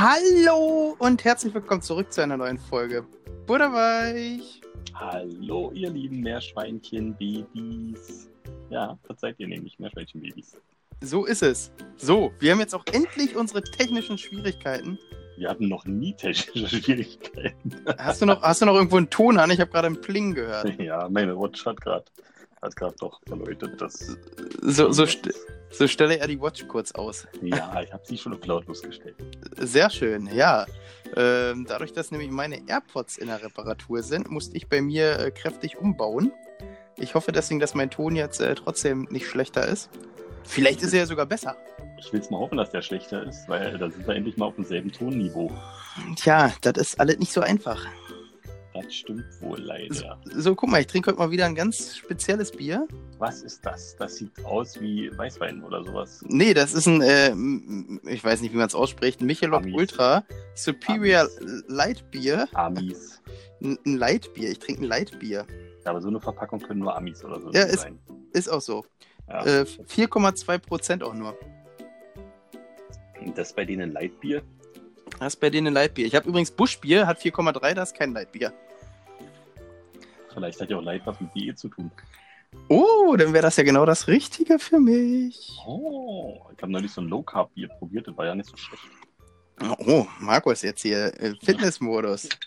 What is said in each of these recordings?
Hallo und herzlich willkommen zurück zu einer neuen Folge Butterweich. Hallo, ihr lieben Meerschweinchen-Babys. Ja, verzeiht ihr nämlich Meerschweinchen-Babys. So ist es. So, wir haben jetzt auch endlich unsere technischen Schwierigkeiten. Wir hatten noch nie technische Schwierigkeiten. Hast du noch, hast du noch irgendwo einen Ton an? Ich habe gerade einen Pling gehört. Ja, meine Watch hat gerade hat gerade doch verläutet, dass. So, so, st so stelle er die Watch kurz aus. Ja, ich habe sie schon auf lautlos gestellt. Sehr schön, ja. Ähm, dadurch, dass nämlich meine AirPods in der Reparatur sind, musste ich bei mir äh, kräftig umbauen. Ich hoffe deswegen, dass mein Ton jetzt äh, trotzdem nicht schlechter ist. Vielleicht ist er ja sogar besser. Ich will es mal hoffen, dass der schlechter ist, weil da sind wir endlich mal auf demselben Tonniveau. Tja, das ist alles nicht so einfach. Das stimmt wohl leider. So, so, guck mal, ich trinke heute mal wieder ein ganz spezielles Bier. Was ist das? Das sieht aus wie Weißwein oder sowas. Nee, das ist ein, äh, ich weiß nicht, wie man es ausspricht, Michelob Amis. Ultra Superior Amis. Light Bier. Amis. Ein ein Light Bier, ich trinke ein Light Bier. Ja, aber so eine Verpackung können nur Amis oder so Ja, ist- sein. Ist auch so. Ja. Äh, 4,2 Prozent auch nur. Und das bei denen Leitbier? Das ist bei denen ein Lightbier. Ich habe übrigens Buschbier, hat 4,3, das ist kein Lightbier. Vielleicht hat ja auch Leid was mit BE zu tun. Oh, dann wäre das ja genau das Richtige für mich. Oh, ich habe neulich so ein Low Carb Bier probiert, das war ja nicht so schlecht. Oh, Markus jetzt hier, äh, Fitnessmodus.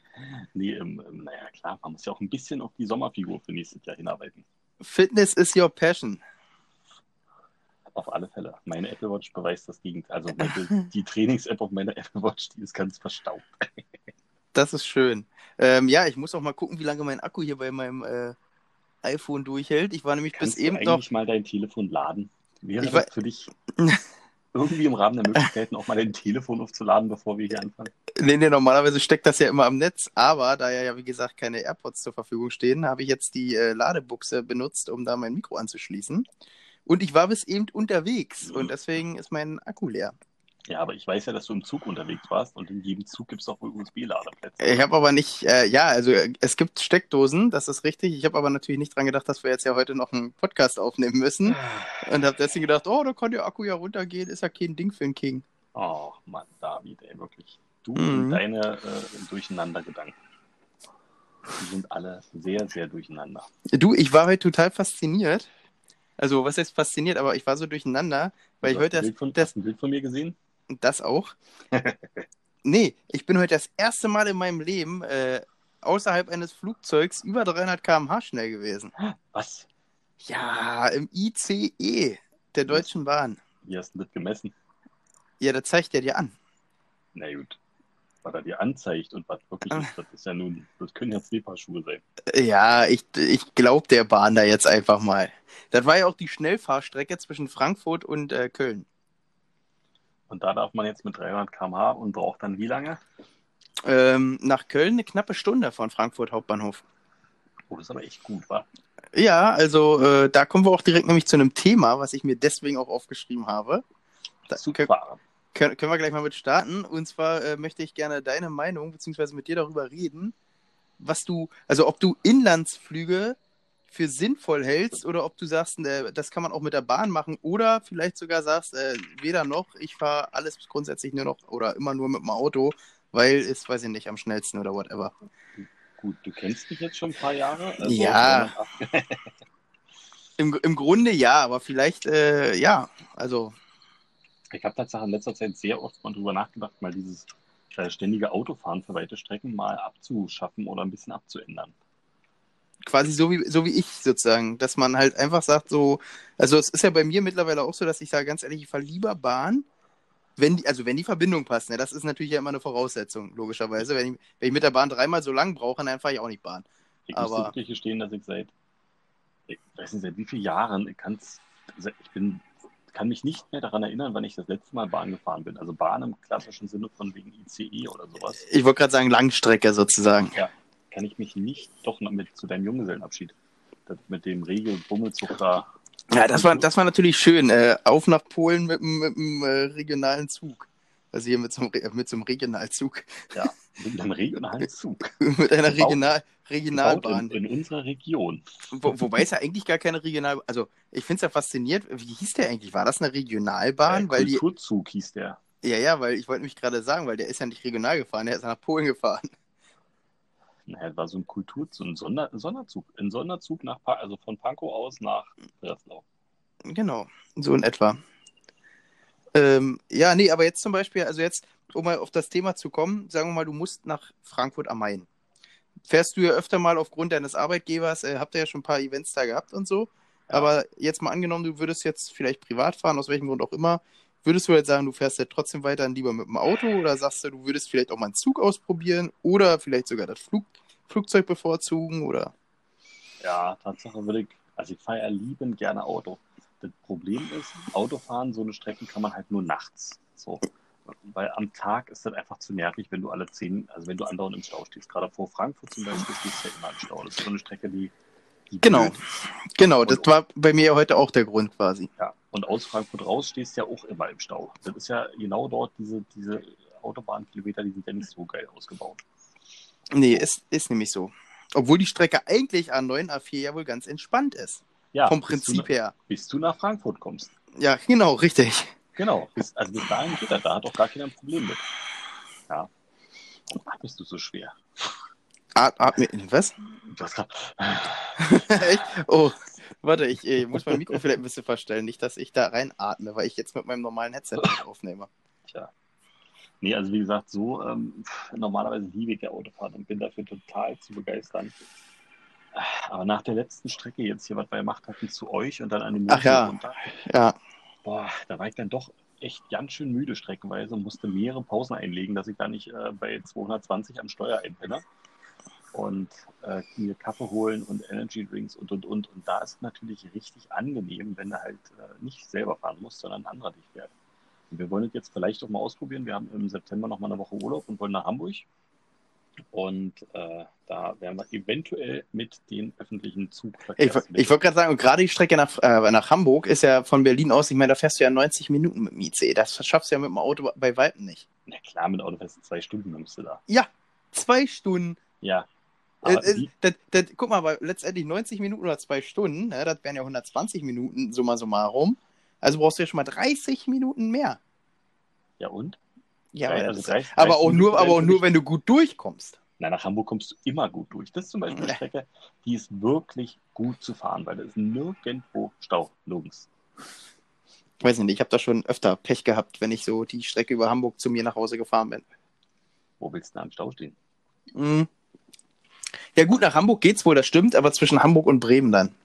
Nee, ähm, ähm, naja, klar, man muss ja auch ein bisschen auf die Sommerfigur für nächstes Jahr hinarbeiten. Fitness is your passion. Auf alle Fälle. Meine Apple Watch beweist das Gegenteil. Also meine, die Trainings-App auf meiner Apple Watch, die ist ganz verstaubt. Das ist schön. Ähm, ja, ich muss auch mal gucken, wie lange mein Akku hier bei meinem äh, iPhone durchhält. Ich war nämlich Kannst bis eben du noch. eigentlich mal dein Telefon laden? Wäre Ich das für dich irgendwie im Rahmen der Möglichkeiten auch mal dein Telefon aufzuladen, bevor wir hier anfangen? Nee, nee, normalerweise steckt das ja immer am Netz, aber da ja, wie gesagt, keine AirPods zur Verfügung stehen, habe ich jetzt die äh, Ladebuchse benutzt, um da mein Mikro anzuschließen. Und ich war bis eben unterwegs und deswegen ist mein Akku leer. Ja, aber ich weiß ja, dass du im Zug unterwegs warst und in jedem Zug gibt es auch wohl USB-Ladeplätze. Ich habe aber nicht, äh, ja, also äh, es gibt Steckdosen, das ist richtig. Ich habe aber natürlich nicht dran gedacht, dass wir jetzt ja heute noch einen Podcast aufnehmen müssen und habe deswegen gedacht, oh, da kann der Akku ja runtergehen, ist ja kein Ding für einen King. Oh Mann, David, ey, wirklich. Du Mhm. und deine äh, Durcheinandergedanken. Die sind alle sehr, sehr durcheinander. Du, ich war heute total fasziniert. Also, was heißt fasziniert, aber ich war so durcheinander, weil ich Du hast heute das, Bild von, das hast ein Bild von mir gesehen? Das auch. nee, ich bin heute das erste Mal in meinem Leben äh, außerhalb eines Flugzeugs über 300 km/h schnell gewesen. Was? Ja, im ICE der Deutschen Bahn. Wie hast du das gemessen? Ja, das zeigt er dir an. Na gut. Was er dir anzeigt und was wirklich ist, das ist ja nun, das können ja zwei Paar Schuhe sein. Ja, ich, ich glaube der Bahn da jetzt einfach mal. Das war ja auch die Schnellfahrstrecke zwischen Frankfurt und äh, Köln. Und da darf man jetzt mit 300 km/h und braucht dann wie lange? Ähm, nach Köln eine knappe Stunde von Frankfurt Hauptbahnhof. Oh, das ist aber echt gut, wa? Ja, also äh, da kommen wir auch direkt nämlich zu einem Thema, was ich mir deswegen auch aufgeschrieben habe. Da, Super. Können, können wir gleich mal mit starten. Und zwar äh, möchte ich gerne deine Meinung beziehungsweise mit dir darüber reden, was du, also ob du Inlandsflüge für sinnvoll hältst oder ob du sagst, äh, das kann man auch mit der Bahn machen oder vielleicht sogar sagst, äh, weder noch, ich fahre alles grundsätzlich nur noch oder immer nur mit dem Auto, weil es, weiß ich nicht, am schnellsten oder whatever. Gut, du kennst mich jetzt schon ein paar Jahre. Also Ja. Im, Im Grunde ja, aber vielleicht, äh, ja, also Ich habe tatsächlich in letzter Zeit sehr oft mal drüber nachgedacht, mal dieses äh, ständige Autofahren für weite Strecken mal abzuschaffen oder ein bisschen abzuändern. Quasi so wie, so wie ich sozusagen, dass man halt einfach sagt, so, also es ist ja bei mir mittlerweile auch so, dass ich sage, ganz ehrlich, ich fahre lieber Bahn, wenn die, also wenn die Verbindung passt, ne? das ist natürlich ja immer eine Voraussetzung, logischerweise. Wenn ich, wenn ich mit der Bahn dreimal so lang brauche, dann fahre ich auch nicht Bahn. Ich Aber- muss wirklich gestehen, dass ich seit, ich weiß nicht, seit wie vielen Jahren, ich, kann's, ich bin, kann mich nicht mehr daran erinnern, wann ich das letzte Mal Bahn gefahren bin. Also Bahn im klassischen Sinne von wegen ICE oder sowas. Ich wollte gerade sagen, Langstrecke sozusagen. Kann ich mich nicht doch noch mit zu deinem Junggesellenabschied. Mit dem Regio- und Bummelzug da. Ja, das war, das war natürlich schön. Äh, auf nach Polen mit, dem- mit dem äh, regionalen Zug. Also hier mit so einem, mit so einem Regionalzug. Ja, mit einem regionalen Zug. mit einer Regional, Regionalbahn. In, in unserer Region. Wo, wobei es ja eigentlich gar keine Regional... Also ich finde es ja faszinierend. Wie hieß der eigentlich? War das eine Regionalbahn? Äh, Weil die, Kulturzug hieß der. Ja, ja, weil ich wollte mich gerade sagen, weil der ist ja nicht regional gefahren, der ist nach Polen gefahren. Naja, das war so ein Kulturzug, ein Sonder Sonderzug. Ein Sonderzug nach also von Pankow aus nach Breslau. Genau, so in etwa. Ähm, ja, nee, aber jetzt zum Beispiel, also jetzt, um mal auf das Thema zu kommen, sagen wir mal, du musst nach Frankfurt am Main. Fährst du ja öfter mal aufgrund deines Arbeitgebers, äh, habt ihr ja schon ein paar Events da gehabt und so. Ja. Aber jetzt mal angenommen, du würdest jetzt vielleicht privat fahren, aus welchem Grund auch immer, würdest du jetzt sagen, du fährst ja trotzdem weiterhin lieber mit dem Auto oder sagst du, du würdest vielleicht auch mal einen Zug ausprobieren oder vielleicht sogar das Flug Flugzeug bevorzugen oder? Ja, Tatsache würde ich, also ich fahre ja liebend gerne Auto. Das Problem ist, Autofahren, so eine Strecke kann man halt nur nachts. So. Weil am Tag ist das einfach zu nervig, wenn du alle zehn, also wenn du andauernd im Stau stehst. Gerade vor Frankfurt zum Beispiel stehst du ja immer im Stau. Das ist so eine Strecke, die. Genau. Genau, das Und- war bei mir heute auch der Grund quasi. Ja. Und aus Frankfurt raus stehst du ja auch immer im Stau. Das ist ja genau dort, diese, diese Autobahnkilometer, die sind ja nicht so geil ausgebaut. Nee, ist, ist nämlich so. Obwohl die Strecke eigentlich A9, A4 ja wohl ganz entspannt ist. Ja, vom Prinzip du, her. Bis du nach Frankfurt kommst. Ja, genau, richtig. Genau. Bis, also bis dahin geht das. Da hat auch gar keiner ein Problem mit. Ja. Ach, bist du so schwer. At atme, was? Echt? Oh, warte, ich äh, muss mein Mikro vielleicht ein bisschen verstellen. Nicht, dass ich da reinatme, weil ich jetzt mit meinem normalen Headset aufnehme. Tja. Nee, also wie gesagt, so ähm, normalerweise liebe ich ja Autofahren und bin dafür total zu begeistern. Aber nach der letzten Strecke jetzt hier, was wir gemacht hatten, zu euch und dann an den Ach ja. runter, Ja, boah, da war ich dann doch echt ganz schön müde streckenweise und musste mehrere Pausen einlegen, dass ich da nicht äh, bei 220 am Steuer einpenne. Und äh, mir Kaffee holen und Energy Drinks und und und. Und da ist es natürlich richtig angenehm, wenn du halt äh, nicht selber fahren musst, sondern ein anderer dich fährt. Und wir wollen es jetzt vielleicht auch mal ausprobieren. Wir haben im September noch mal eine Woche Urlaub und wollen nach Hamburg. Und äh, da werden wir eventuell mit den öffentlichen ich, Zugverkehrsmitteln. ich wollte gerade sagen, und gerade die Strecke nach, äh, nach Hamburg ist ja von Berlin aus, ich meine, da fährst du ja 90 Minuten mit dem IC. Das schaffst du ja mit dem Auto bei Weitem nicht. Na klar, mit Auto fährst du zwei Stunden nimmst du da. Zwei Stunden. Ja. Die, das, das, guck mal, aber letztendlich 90 Minuten oder zwei Stunden, ne, das wären ja 120 Minuten, summa summarum. Also brauchst du ja schon mal 30 Minuten mehr. ja und? Ja, aber, also das, drei- aber 30 auch nur, aber auch nur, wenn du gut durchkommst. Na, nach Hamburg kommst du immer gut durch. Das ist zum Beispiel eine Ja. Strecke, die ist wirklich gut zu fahren, weil da ist nirgendwo Stau, nirgends. Weiß nicht, ich habe da schon öfter Pech gehabt, wenn ich so die Strecke über Hamburg zu mir nach Hause gefahren bin. Wo willst du denn am Stau stehen? Mhm. Ja gut, nach Hamburg geht's wohl, das stimmt, aber zwischen Hamburg und Bremen dann.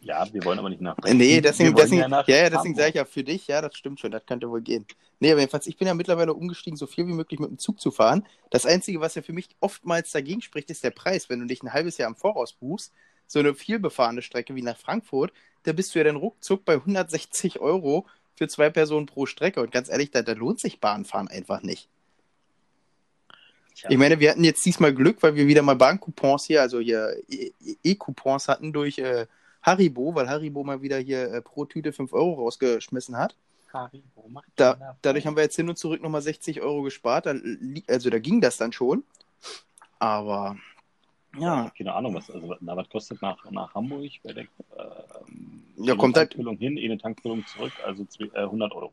Ja, wir wollen aber nicht nach Äh, Nee, deswegen, deswegen, ja, ja, deswegen sage ich ja für dich, ja, das stimmt schon, das könnte wohl gehen. Nee, aber jedenfalls, ich bin ja mittlerweile umgestiegen, so viel wie möglich mit dem Zug zu fahren. Das Einzige, was ja für mich oftmals dagegen spricht, ist der Preis. Wenn du dich ein halbes Jahr im Voraus buchst, so eine vielbefahrene Strecke wie nach Frankfurt, da bist du ja dann ruckzuck bei 160 Euro für zwei Personen pro Strecke. Und ganz ehrlich, da, da lohnt sich Bahnfahren einfach nicht. Tja, Ich meine, wir hatten jetzt diesmal Glück, weil wir wieder mal Bahncoupons hier, also hier E- E-Coupons hatten durch äh, Haribo, weil Haribo mal wieder hier äh, pro Tüte 5 Euro rausgeschmissen hat. Haribo macht Da, dadurch haben wir jetzt hin und zurück nochmal 60 Euro gespart. Da, also da ging das dann schon. Aber ja, keine Ahnung, was, also, na, was kostet nach, nach Hamburg bei der ähm, Ja, kommt halt- Tankfüllung hin, eine Tankfüllung zurück, also zwe- äh, 100 Euro.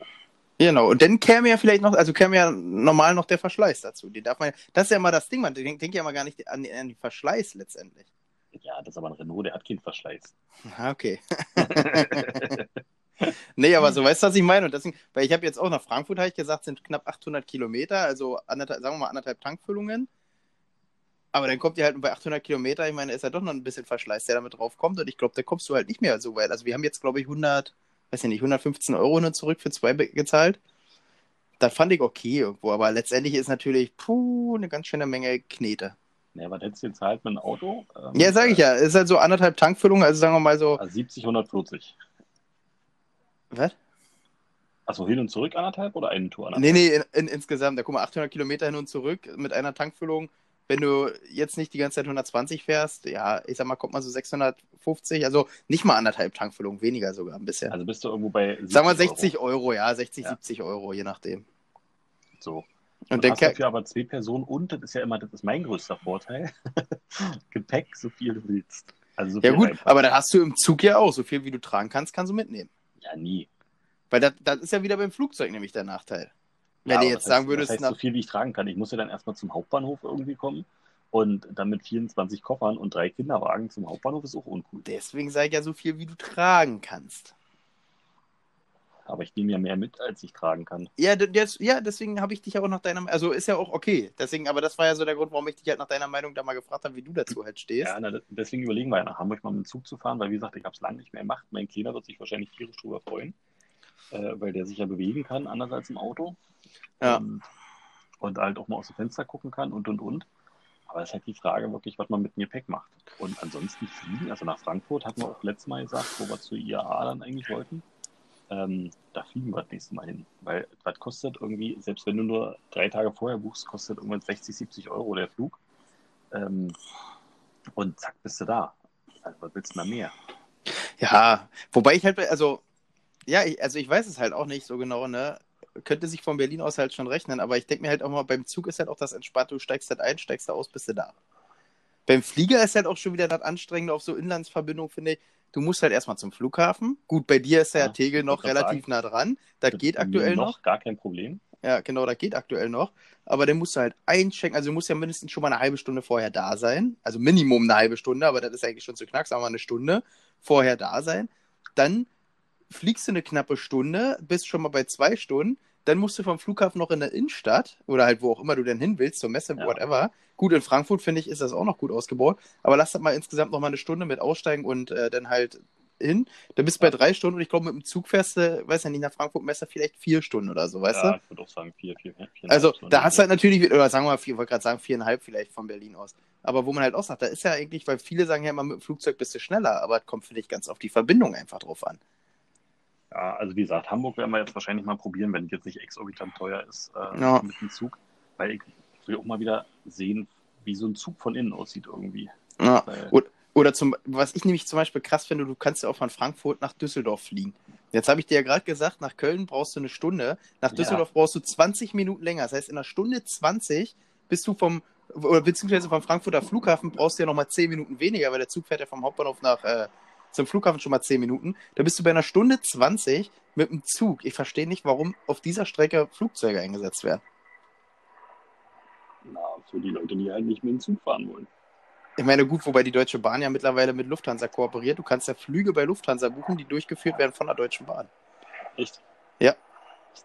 Genau. Und dann käme ja vielleicht noch, also käme ja normal noch der Verschleiß dazu. Den darf man, das ist ja immer das Ding, man denkt, denkt ja mal gar nicht an, an den Verschleiß letztendlich. Ja, das ist aber ein Renault, der hat keinen Verschleiß. Ah, Okay. Nee, aber so weißt du, was ich meine. Und deswegen, weil ich habe jetzt auch nach Frankfurt, habe ich gesagt, sind knapp 800 Kilometer, also anderthalb, sagen wir mal anderthalb Tankfüllungen. Aber dann kommt ihr halt bei 800 Kilometer, ich meine, ist ja doch noch ein bisschen Verschleiß, der damit drauf kommt. Und ich glaube, da kommst du halt nicht mehr so weit. Also wir haben jetzt, glaube ich, 100, weiß ich nicht, 115 Euro nur zurück für zwei gezahlt. Das fand ich okay irgendwo, aber letztendlich ist natürlich, puh, eine ganz schöne Menge Knete. Ja, was hättest du jetzt halt mit einem Auto? Ähm, Ja, sage ich ja, ist halt so anderthalb Tankfüllungen, also sagen wir mal so, äh, 70, 140. was? Achso, hin und zurück anderthalb oder eine Tour Nee, anderthalb? nee, in, in, insgesamt, da guck mal, 800 Kilometer hin und zurück mit einer Tankfüllung. Wenn du jetzt nicht die ganze Zeit 120 fährst, ja, ich sag mal, kommt mal so 650, also nicht mal anderthalb Tankfüllungen, weniger sogar ein bisschen. Also bist du irgendwo bei 70 Sag mal 60 Euro, ja, 60, Ja. 70 Euro, je nachdem. So. Und Und dann hast dafür aber zwei Personen und das ist ja immer, das ist mein größter Vorteil. Gepäck, so viel du willst. Also so ja gut, reinpacken. aber dann hast du im Zug ja auch, so viel wie du tragen kannst, kannst du mitnehmen. Ja, nie. Weil das, das ist ja wieder beim Flugzeug nämlich der Nachteil. Wenn Ja, du jetzt das sagen heißt, würdest, das heißt so viel, wie ich tragen kann. Ich muss ja dann erstmal zum Hauptbahnhof irgendwie kommen und dann mit 24 Koffern und drei Kinderwagen zum Hauptbahnhof ist auch uncool. deswegen sage ich ja so viel, wie du tragen kannst. Aber ich nehme ja mehr mit, als ich tragen kann. Ja, d- jetzt, ja deswegen habe ich dich ja auch nach deiner also ist ja auch okay. Deswegen, aber das war ja so der Grund, warum ich dich halt nach deiner Meinung da mal gefragt habe, wie du dazu halt stehst. Ja, na, deswegen überlegen wir ja nach Hamburg mal mit dem Zug zu fahren, weil wie gesagt, ich habe es lange nicht mehr gemacht. Mein Kleiner wird sich wahrscheinlich tierisch drüber freuen, äh, weil der sich ja bewegen kann, anders als im Auto. Ja. Und, und halt auch mal aus dem Fenster gucken kann und und und. Aber es ist halt die Frage wirklich, was man mit dem Gepäck macht. Und ansonsten fliegen, also nach Frankfurt hatten wir auch letztes Mal gesagt, wo wir zur IAA dann eigentlich wollten. Ähm, da fliegen wir das nächste Mal hin. Weil was kostet irgendwie, selbst wenn du nur drei Tage vorher buchst, kostet irgendwann 60, 70 Euro der Flug. Ähm, und zack, bist du da. Also, was willst du da mehr? Ja, wobei ich halt, also, ja, ich, also ich weiß es halt auch nicht so genau, ne? Könnte sich von Berlin aus halt schon rechnen, aber ich denke mir halt auch mal, beim Zug ist halt auch das entspannt, du steigst halt ein, steigst da aus, bist du da. Beim Flieger ist halt auch schon wieder das Anstrengende auf so Inlandsverbindung, finde ich. Du musst halt erstmal zum Flughafen. Gut, bei dir ist ja, Ja, Tegel noch relativ nah dran. Das Das geht aktuell noch. Gar kein Problem. Ja, genau, das geht aktuell noch. Aber dann musst du halt einchecken. Also du musst ja mindestens schon mal eine halbe Stunde vorher da sein. Also Minimum eine halbe Stunde, aber das ist eigentlich schon zu knack, sagen wir mal eine Stunde vorher da sein. Dann fliegst du eine knappe Stunde, bist schon mal bei zwei Stunden. Dann musst du vom Flughafen noch in der Innenstadt oder halt wo auch immer du denn hin willst, zur Messe, Ja. whatever. Gut, in Frankfurt finde ich, ist das auch noch gut ausgebaut. Aber lass das mal insgesamt noch mal eine Stunde mit aussteigen und äh, dann halt hin. Dann bist du bei drei Stunden und ich glaube, mit dem Zug fährst du, weiß ja nicht, nach Frankfurt Messe vielleicht vier Stunden oder so, weißt du? ja, ich würde auch sagen, vier, vier, vier. Also Stunden. da hast du halt natürlich, oder sagen wir mal, ich wollte gerade sagen, viereinhalb vielleicht von Berlin aus. Aber wo man halt auch sagt, da ist ja eigentlich, weil viele sagen ja immer, mit dem Flugzeug bist du schneller, aber es kommt, finde ich, ganz auf die Verbindung einfach drauf an. Ja, also wie gesagt, Hamburg werden wir jetzt wahrscheinlich mal probieren, wenn es jetzt nicht exorbitant teuer ist äh, Ja. mit dem Zug. Weil ich will auch mal wieder sehen, wie so ein Zug von innen aussieht irgendwie. Ja. Weil, Oder zum, was ich nämlich zum Beispiel krass finde, du kannst ja auch von Frankfurt nach Düsseldorf fliegen. Jetzt habe ich dir ja gerade gesagt, nach Köln brauchst du eine Stunde, nach Ja. Düsseldorf brauchst du 20 Minuten länger. Das heißt, in einer Stunde 20 bist du vom, oder beziehungsweise vom Frankfurter Flughafen brauchst du ja nochmal 10 Minuten weniger, weil der Zug fährt ja vom Hauptbahnhof nach, äh, zum Flughafen schon mal 10 Minuten. Da bist du bei einer Stunde 20 mit dem Zug. Ich verstehe nicht, warum auf dieser Strecke Flugzeuge eingesetzt werden. na, für die Leute, die halt nicht mit dem Zug fahren wollen. Ich meine, gut, wobei die Deutsche Bahn ja mittlerweile mit Lufthansa kooperiert. Du kannst ja Flüge bei Lufthansa buchen, die durchgeführt werden von der Deutschen Bahn. Echt? Ja.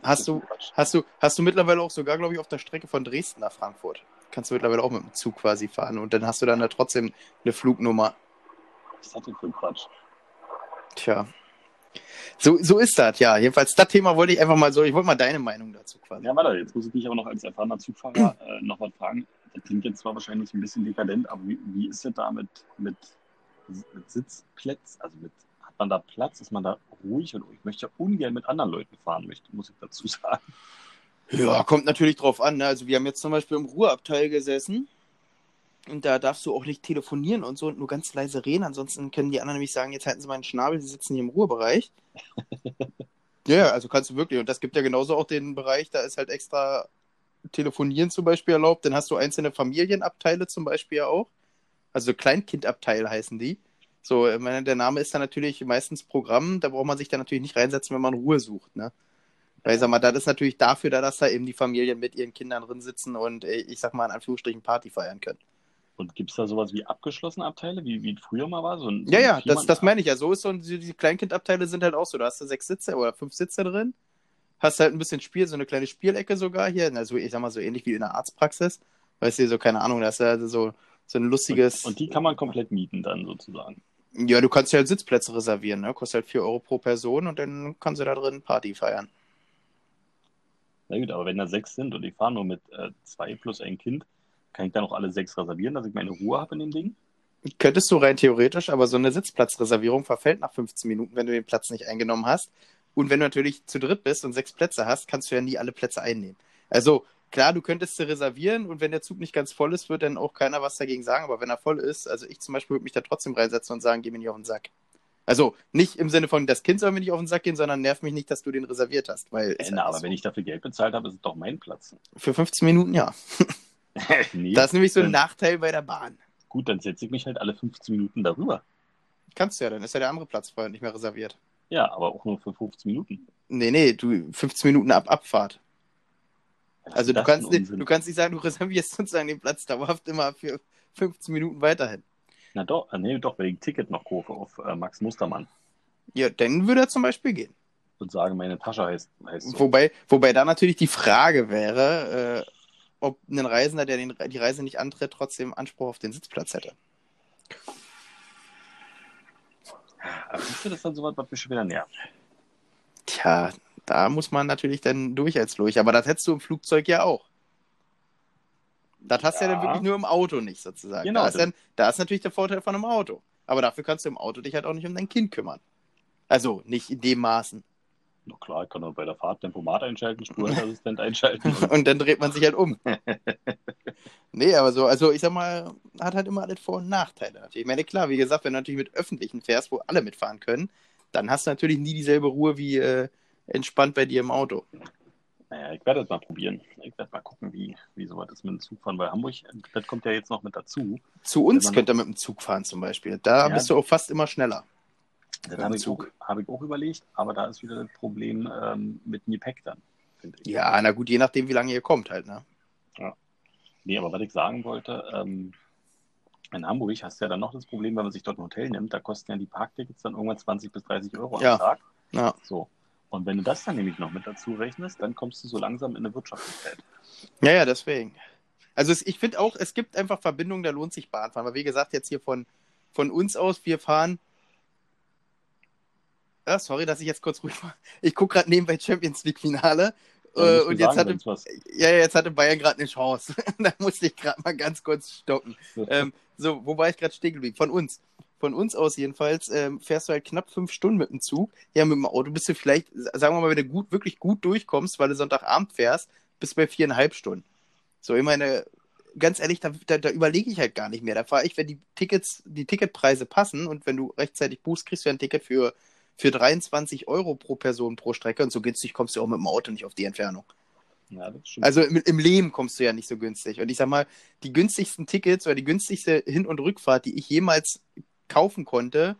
Hast du-. Hast du, hast du mittlerweile auch sogar, glaube ich, auf der Strecke von Dresden nach Frankfurt. Kannst du mittlerweile auch mit dem Zug quasi fahren und dann hast du dann da trotzdem eine Flugnummer. Was ist das denn für ein Quatsch? Tja. So, so ist das, ja. Jedenfalls, das Thema wollte ich einfach mal so, ich wollte mal deine Meinung dazu quasi. Ja, warte, jetzt muss ich dich aber noch als erfahrener Zugfahrer äh, noch was fragen. Das klingt jetzt zwar wahrscheinlich ein bisschen dekadent, aber wie, wie ist es da mit, mit, mit Sitzplätzen? Also mit, hat man da Platz? Ist man da ruhig? Und ich möchte ja ungern mit anderen Leuten fahren, möchte, muss ich dazu sagen. Ja, kommt natürlich drauf an. Ne? Also wir haben jetzt zum Beispiel im Ruheabteil gesessen und da darfst du auch nicht telefonieren und so und nur ganz leise reden. Ansonsten können die anderen nämlich sagen, jetzt halten sie mal einen Schnabel, sie sitzen hier im Ruhebereich. ja, also kannst du wirklich. Und das gibt ja genauso auch den Bereich, da ist halt extra Telefonieren zum Beispiel erlaubt. Dann hast du einzelne Familienabteile zum Beispiel auch. Also Kleinkindabteil heißen die. So, ich meine, der Name ist dann natürlich meistens Programm, da braucht man sich dann natürlich nicht reinsetzen, wenn man Ruhe sucht, ne? Weil ich sag mal, das ist natürlich dafür da, dass da eben die Familien mit ihren Kindern drin sitzen und äh, ich sag mal in Anführungsstrichen Party feiern können. Und gibt es da sowas wie abgeschlossene Abteile, wie, wie früher mal war? So ein, so Ja, ein ja, das, das meine ich ja. So ist so, die die Kleinkindabteile sind halt auch so. Da hast du sechs Sitze oder fünf Sitze drin. Hast halt ein bisschen Spiel, so eine kleine Spielecke sogar hier. Also ich sag mal so ähnlich wie in der Arztpraxis. Weißt du, so keine Ahnung, das ist ja so, so ein lustiges. Und, und die kann man komplett mieten dann sozusagen. ja, du kannst ja halt Sitzplätze reservieren, ne? Kostet halt 4 Euro pro Person und dann kannst du da drin Party feiern. Na gut, aber wenn da sechs sind und ich fahre nur mit äh, zwei plus ein Kind, kann ich dann auch alle sechs reservieren, dass ich meine Ruhe habe in dem Ding? Könntest du rein theoretisch, aber so eine Sitzplatzreservierung verfällt nach 15 Minuten, wenn du den Platz nicht eingenommen hast. Und wenn du natürlich zu dritt bist und sechs Plätze hast, kannst du ja nie alle Plätze einnehmen. Also klar, du könntest sie reservieren und wenn der Zug nicht ganz voll ist, wird dann auch keiner was dagegen sagen. Aber wenn er voll ist, also ich zum Beispiel würde mich da trotzdem reinsetzen und sagen, geh mir nicht auf den Sack. Also nicht im Sinne von, das Kind soll mir nicht auf den Sack gehen, sondern nerv mich nicht, dass du den reserviert hast. Weil Äh, na, aber so. wenn ich dafür Geld bezahlt habe, ist es doch mein Platz. Für 15 Minuten, ja. nee, Das ist nämlich so ein Nachteil bei der Bahn. gut, dann setze ich mich halt alle 15 Minuten darüber. Kannst du ja, dann ist ja der andere Platz vorher nicht mehr reserviert. Ja, aber auch nur für 15 Minuten. Nee, nee, du 15 Minuten ab Abfahrt. Also du kannst, nicht, du kannst nicht sagen, du reservierst sozusagen den Platz dauerhaft immer für 15 Minuten weiterhin. Na doch, äh, nee, doch, ein Ticket noch kaufe auf äh, Max Mustermann Ja, dann würde er zum Beispiel gehen. und sage, meine Tasche heißt, heißt so. Wobei, wobei da natürlich die Frage wäre, äh, ob ein Reisender, der den, die Reise nicht antritt, trotzdem Anspruch auf den Sitzplatz hätte. Aber siehst du, das ist dann sowas, was mich schon wieder nervt. Tja, da muss man natürlich dann durch als durch. Aber das hättest du im Flugzeug ja auch. Das hast du ja Ja. dann wirklich nur im Auto nicht sozusagen. Genau, Da ist, dann, da ist natürlich der Vorteil von einem Auto. Aber dafür kannst du im Auto dich halt auch nicht um dein Kind kümmern. Also nicht in dem Maßen. Na klar, ich kann auch bei der Fahrt Tempomat einschalten, Spurassistent einschalten. Und dann dreht man sich halt um. nee, aber so, also ich sag mal, hat halt immer alles Vor- und Nachteile natürlich. Ich meine, klar, wie gesagt, wenn du natürlich mit öffentlichen fährst, wo alle mitfahren können, dann hast du natürlich nie dieselbe Ruhe wie äh, entspannt bei dir im Auto. Naja, ich werde das mal probieren. Ich werde mal gucken, wie, wie sowas ist mit dem Zugfahren bei Hamburg. Das kommt ja jetzt noch mit dazu. Zu uns man- könnt ihr mit dem Zug fahren zum Beispiel. Da Ja. bist du auch fast immer schneller. Das Mit habe ich, auch, habe ich auch überlegt, aber da ist wieder das Problem ähm, mit dem Gepäck dann, finde ich. Ja, na gut, je nachdem, wie lange ihr kommt halt, ne? Nee, aber was ich sagen wollte, ähm, in Hamburg hast du ja dann noch das Problem, wenn man sich dort ein Hotel nimmt, da kosten ja die Parktickets dann irgendwann 20 bis 30 Euro Ja. am Tag. Ja. So. Und wenn du das dann nämlich noch mit dazu rechnest, dann kommst du so langsam in eine Wirtschaftlichkeit. Ja, ja, deswegen. Also es, ich finde auch, es gibt einfach Verbindungen, da lohnt sich Bahnfahren. Weil wie gesagt, jetzt hier von, von uns aus, wir fahren. Ah, sorry, dass ich jetzt kurz ruhig war. Ich gucke gerade nebenbei Champions League Finale. Äh, und jetzt sagen, hatte, ja, jetzt hatte Bayern gerade eine Chance. da musste ich gerade mal ganz kurz stoppen. ähm, so, wo war ich gerade stehen geblieben? Von uns. Von uns aus jedenfalls ähm, fährst du halt knapp fünf Stunden mit dem Zug. Ja, mit dem Auto bist du vielleicht, sagen wir mal, wenn du gut, wirklich gut durchkommst, weil du Sonntagabend fährst, bist du bei viereinhalb Stunden. So, ich meine, ganz ehrlich, da, da, da überlege ich halt gar nicht mehr. Da fahre ich, wenn die Tickets, die Ticketpreise passen und wenn du rechtzeitig buchst, kriegst du ein Ticket für, für 23 Euro pro Person pro Strecke und so günstig kommst du auch mit dem Auto nicht auf die Entfernung. ja, das stimmt. Also im, im Leben kommst du ja nicht so günstig. Und ich sag mal, die günstigsten Tickets oder die günstigste Hin- und Rückfahrt, die ich jemals kaufen konnte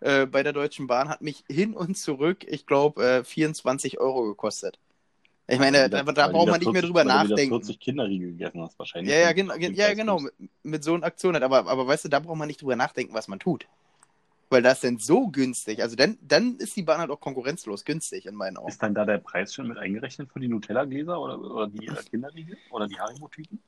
äh, bei der Deutschen Bahn, hat mich hin und zurück, ich glaube, äh, 24 Euro gekostet. Ich meine, da, da wieder braucht man nicht mehr 40 drüber weil du wieder nachdenken. 40 Kinderriegel gegessen hast wahrscheinlich. Ja, ja, genau, ja, genau, mit, mit so einer Aktion. halt. Aber, aber weißt du, da braucht man nicht drüber nachdenken, was man tut. Weil das denn so günstig. Also dann, dann ist die Bahn halt auch konkurrenzlos günstig in meinen Augen. Ist dann da der Preis schon mit eingerechnet für die Nutella-Gläser oder, oder die äh, Kinderriegel oder die Haribo-Tüten?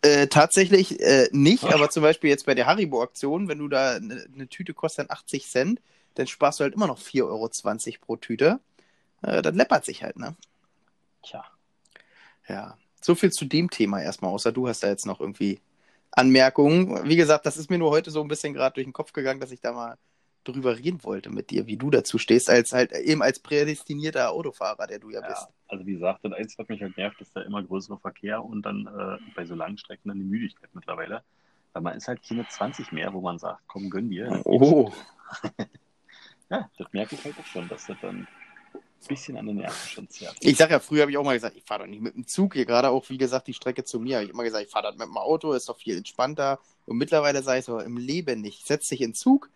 Äh, tatsächlich äh, nicht, aber zum Beispiel jetzt bei der Haribo-Aktion, wenn du da eine ne Tüte kostet dann 80 Cent, dann sparst du halt immer noch 4,20 Euro pro Tüte. Äh, das läppert sich halt, ne? Tja. Ja. So viel zu dem Thema erstmal, außer du hast da jetzt noch irgendwie Anmerkungen. Wie gesagt, das ist mir nur heute so ein bisschen gerade durch den Kopf gegangen, dass ich da mal drüber reden wollte mit dir, wie du dazu stehst, als halt eben als prädestinierter Autofahrer, der du ja, bist. Ja, also wie gesagt, das Einzige, was mich halt nervt, ist der immer größere Verkehr und dann äh, bei so langen Strecken dann die Müdigkeit mittlerweile. Weil man ist halt keine 20 mehr, wo man sagt, komm, gönn dir. Oh, Ja, das merke ich halt auch schon, dass das dann bisschen an den Nerven schon zerrt. Ich sag ja, früher habe ich auch mal gesagt, ich fahre doch nicht mit dem Zug. Hier gerade auch, wie gesagt, die Strecke zu mir. Habe ich immer gesagt, ich fahre das mit dem Auto, ist doch viel entspannter. Und mittlerweile sage ich so, im Leben nicht. Setz dich in Zug.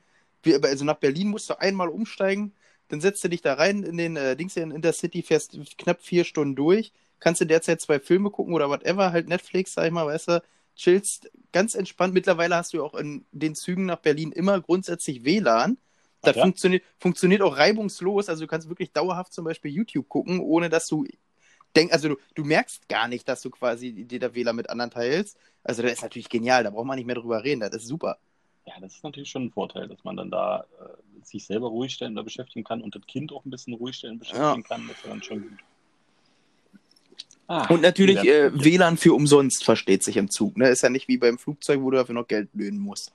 Also nach Berlin musst du einmal umsteigen. Dann setzt du dich da rein in den äh, Dings in Intercity, fährst knapp vier Stunden durch. Kannst in der Zeit zwei Filme gucken oder whatever, halt Netflix, sag ich mal, weißt du, chillst ganz entspannt. Mittlerweile hast du auch in den Zügen nach Berlin immer grundsätzlich WLAN. Das Ach ja? funktioniert, funktioniert auch reibungslos. Also du kannst wirklich dauerhaft zum Beispiel YouTube gucken, ohne dass du denkst, also du, du merkst gar nicht, dass du quasi dir der WLAN mit anderen teilst. Also das ist natürlich genial, da braucht man nicht mehr drüber reden, das ist super. Ja, das ist natürlich schon ein Vorteil, dass man dann da äh, sich selber ruhig stellen oder beschäftigen kann und das Kind auch ein bisschen ruhig stellen beschäftigen kann. Das ist ja dann schon gut. Ah, Und natürlich äh, WLAN für umsonst versteht sich im Zug. Ne? Ist ja nicht wie beim Flugzeug, wo du dafür noch Geld löhnen musst.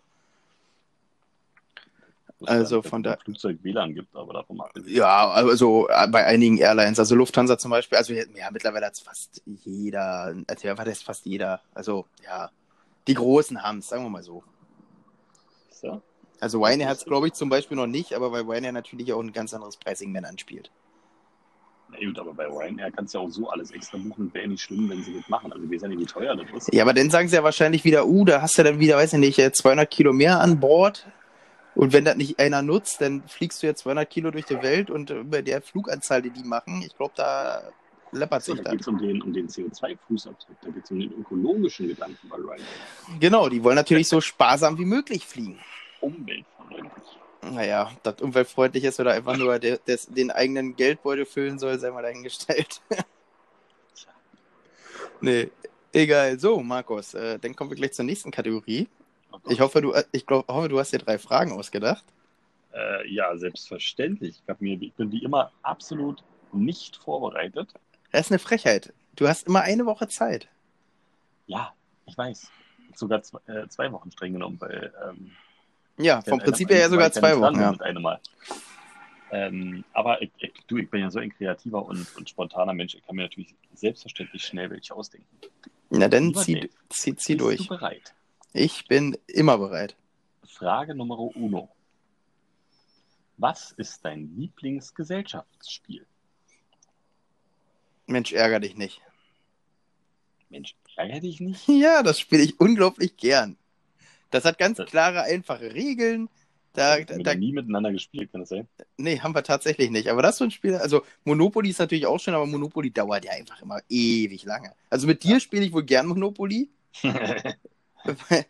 Also von da- Flugzeug WLAN gibt, aber davon mal. Ja, also äh, bei einigen Airlines, also Lufthansa zum Beispiel, also ja, mittlerweile hat es fast jeder, also ja, war das fast jeder. Also ja, die Großen haben es, sagen wir mal so. Ja? Also Ryanair hat es, glaube ich, zum Beispiel noch nicht, aber weil Ryanair natürlich auch ein ganz anderes Pricing-Man anspielt. Na gut, aber bei Ryanair kannst du ja auch so alles extra buchen. Wäre nicht schlimm, wenn sie das machen. Also wir wissen ja nicht, wie teuer das ist. Ja, aber dann sagen sie ja wahrscheinlich wieder, uh, da hast du dann wieder, weiß ich nicht, äh, 200 Kilo mehr an Bord. Und wenn das nicht einer nutzt, dann fliegst du ja 200 Kilo durch die Welt und äh, bei der Fluganzahl, die die machen, ich glaube, da läppert So, sich da dann. geht es um den, um den CO2-Fußabdruck, da geht es um den ökologischen Gedanken bei Ryanair. Genau, die wollen natürlich so sparsam wie möglich fliegen. Umweltfreundlich. Naja, ob das umweltfreundlich ist oder einfach nur der, des, den eigenen Geldbeutel füllen soll, sei mal dahingestellt. nee, egal. So, Markus, äh, dann kommen wir gleich zur nächsten Kategorie. Ich hoffe, du, äh, ich glaub, hoffe, du hast dir drei Fragen ausgedacht. Äh, ja, selbstverständlich. Ich, mir, ich bin wie immer absolut nicht vorbereitet. Das ist eine Frechheit. Du hast immer eine Woche Zeit. Ja, ich weiß. Sogar zwei, äh, zwei Wochen streng genommen, weil ähm, Ja, vom Prinzip her ja sogar zwei Wochen. Ja. Mit einem Mal. Ähm, aber ich, ich, du, ich bin ja so ein kreativer und, und spontaner Mensch. Ich kann mir natürlich selbstverständlich schnell welche ausdenken. Na dann zieh, zieh, zieh Bist durch. du bereit? Ich bin immer bereit. Frage Nummer uno. Was ist dein Lieblingsgesellschaftsspiel? Mensch, ärger dich nicht. Mensch, ärgere dich nicht. Ja, das spiele ich unglaublich gern. Das hat ganz Das- klare, einfache Regeln. Da, Wir da, haben da, nie miteinander gespielt, kann das sein? nee, haben wir tatsächlich nicht. Aber das ist so ein Spiel, also Monopoly ist natürlich auch schön, aber Monopoly dauert ja einfach immer ewig lange. Also mit dir spiele ich wohl gern Monopoly, weil,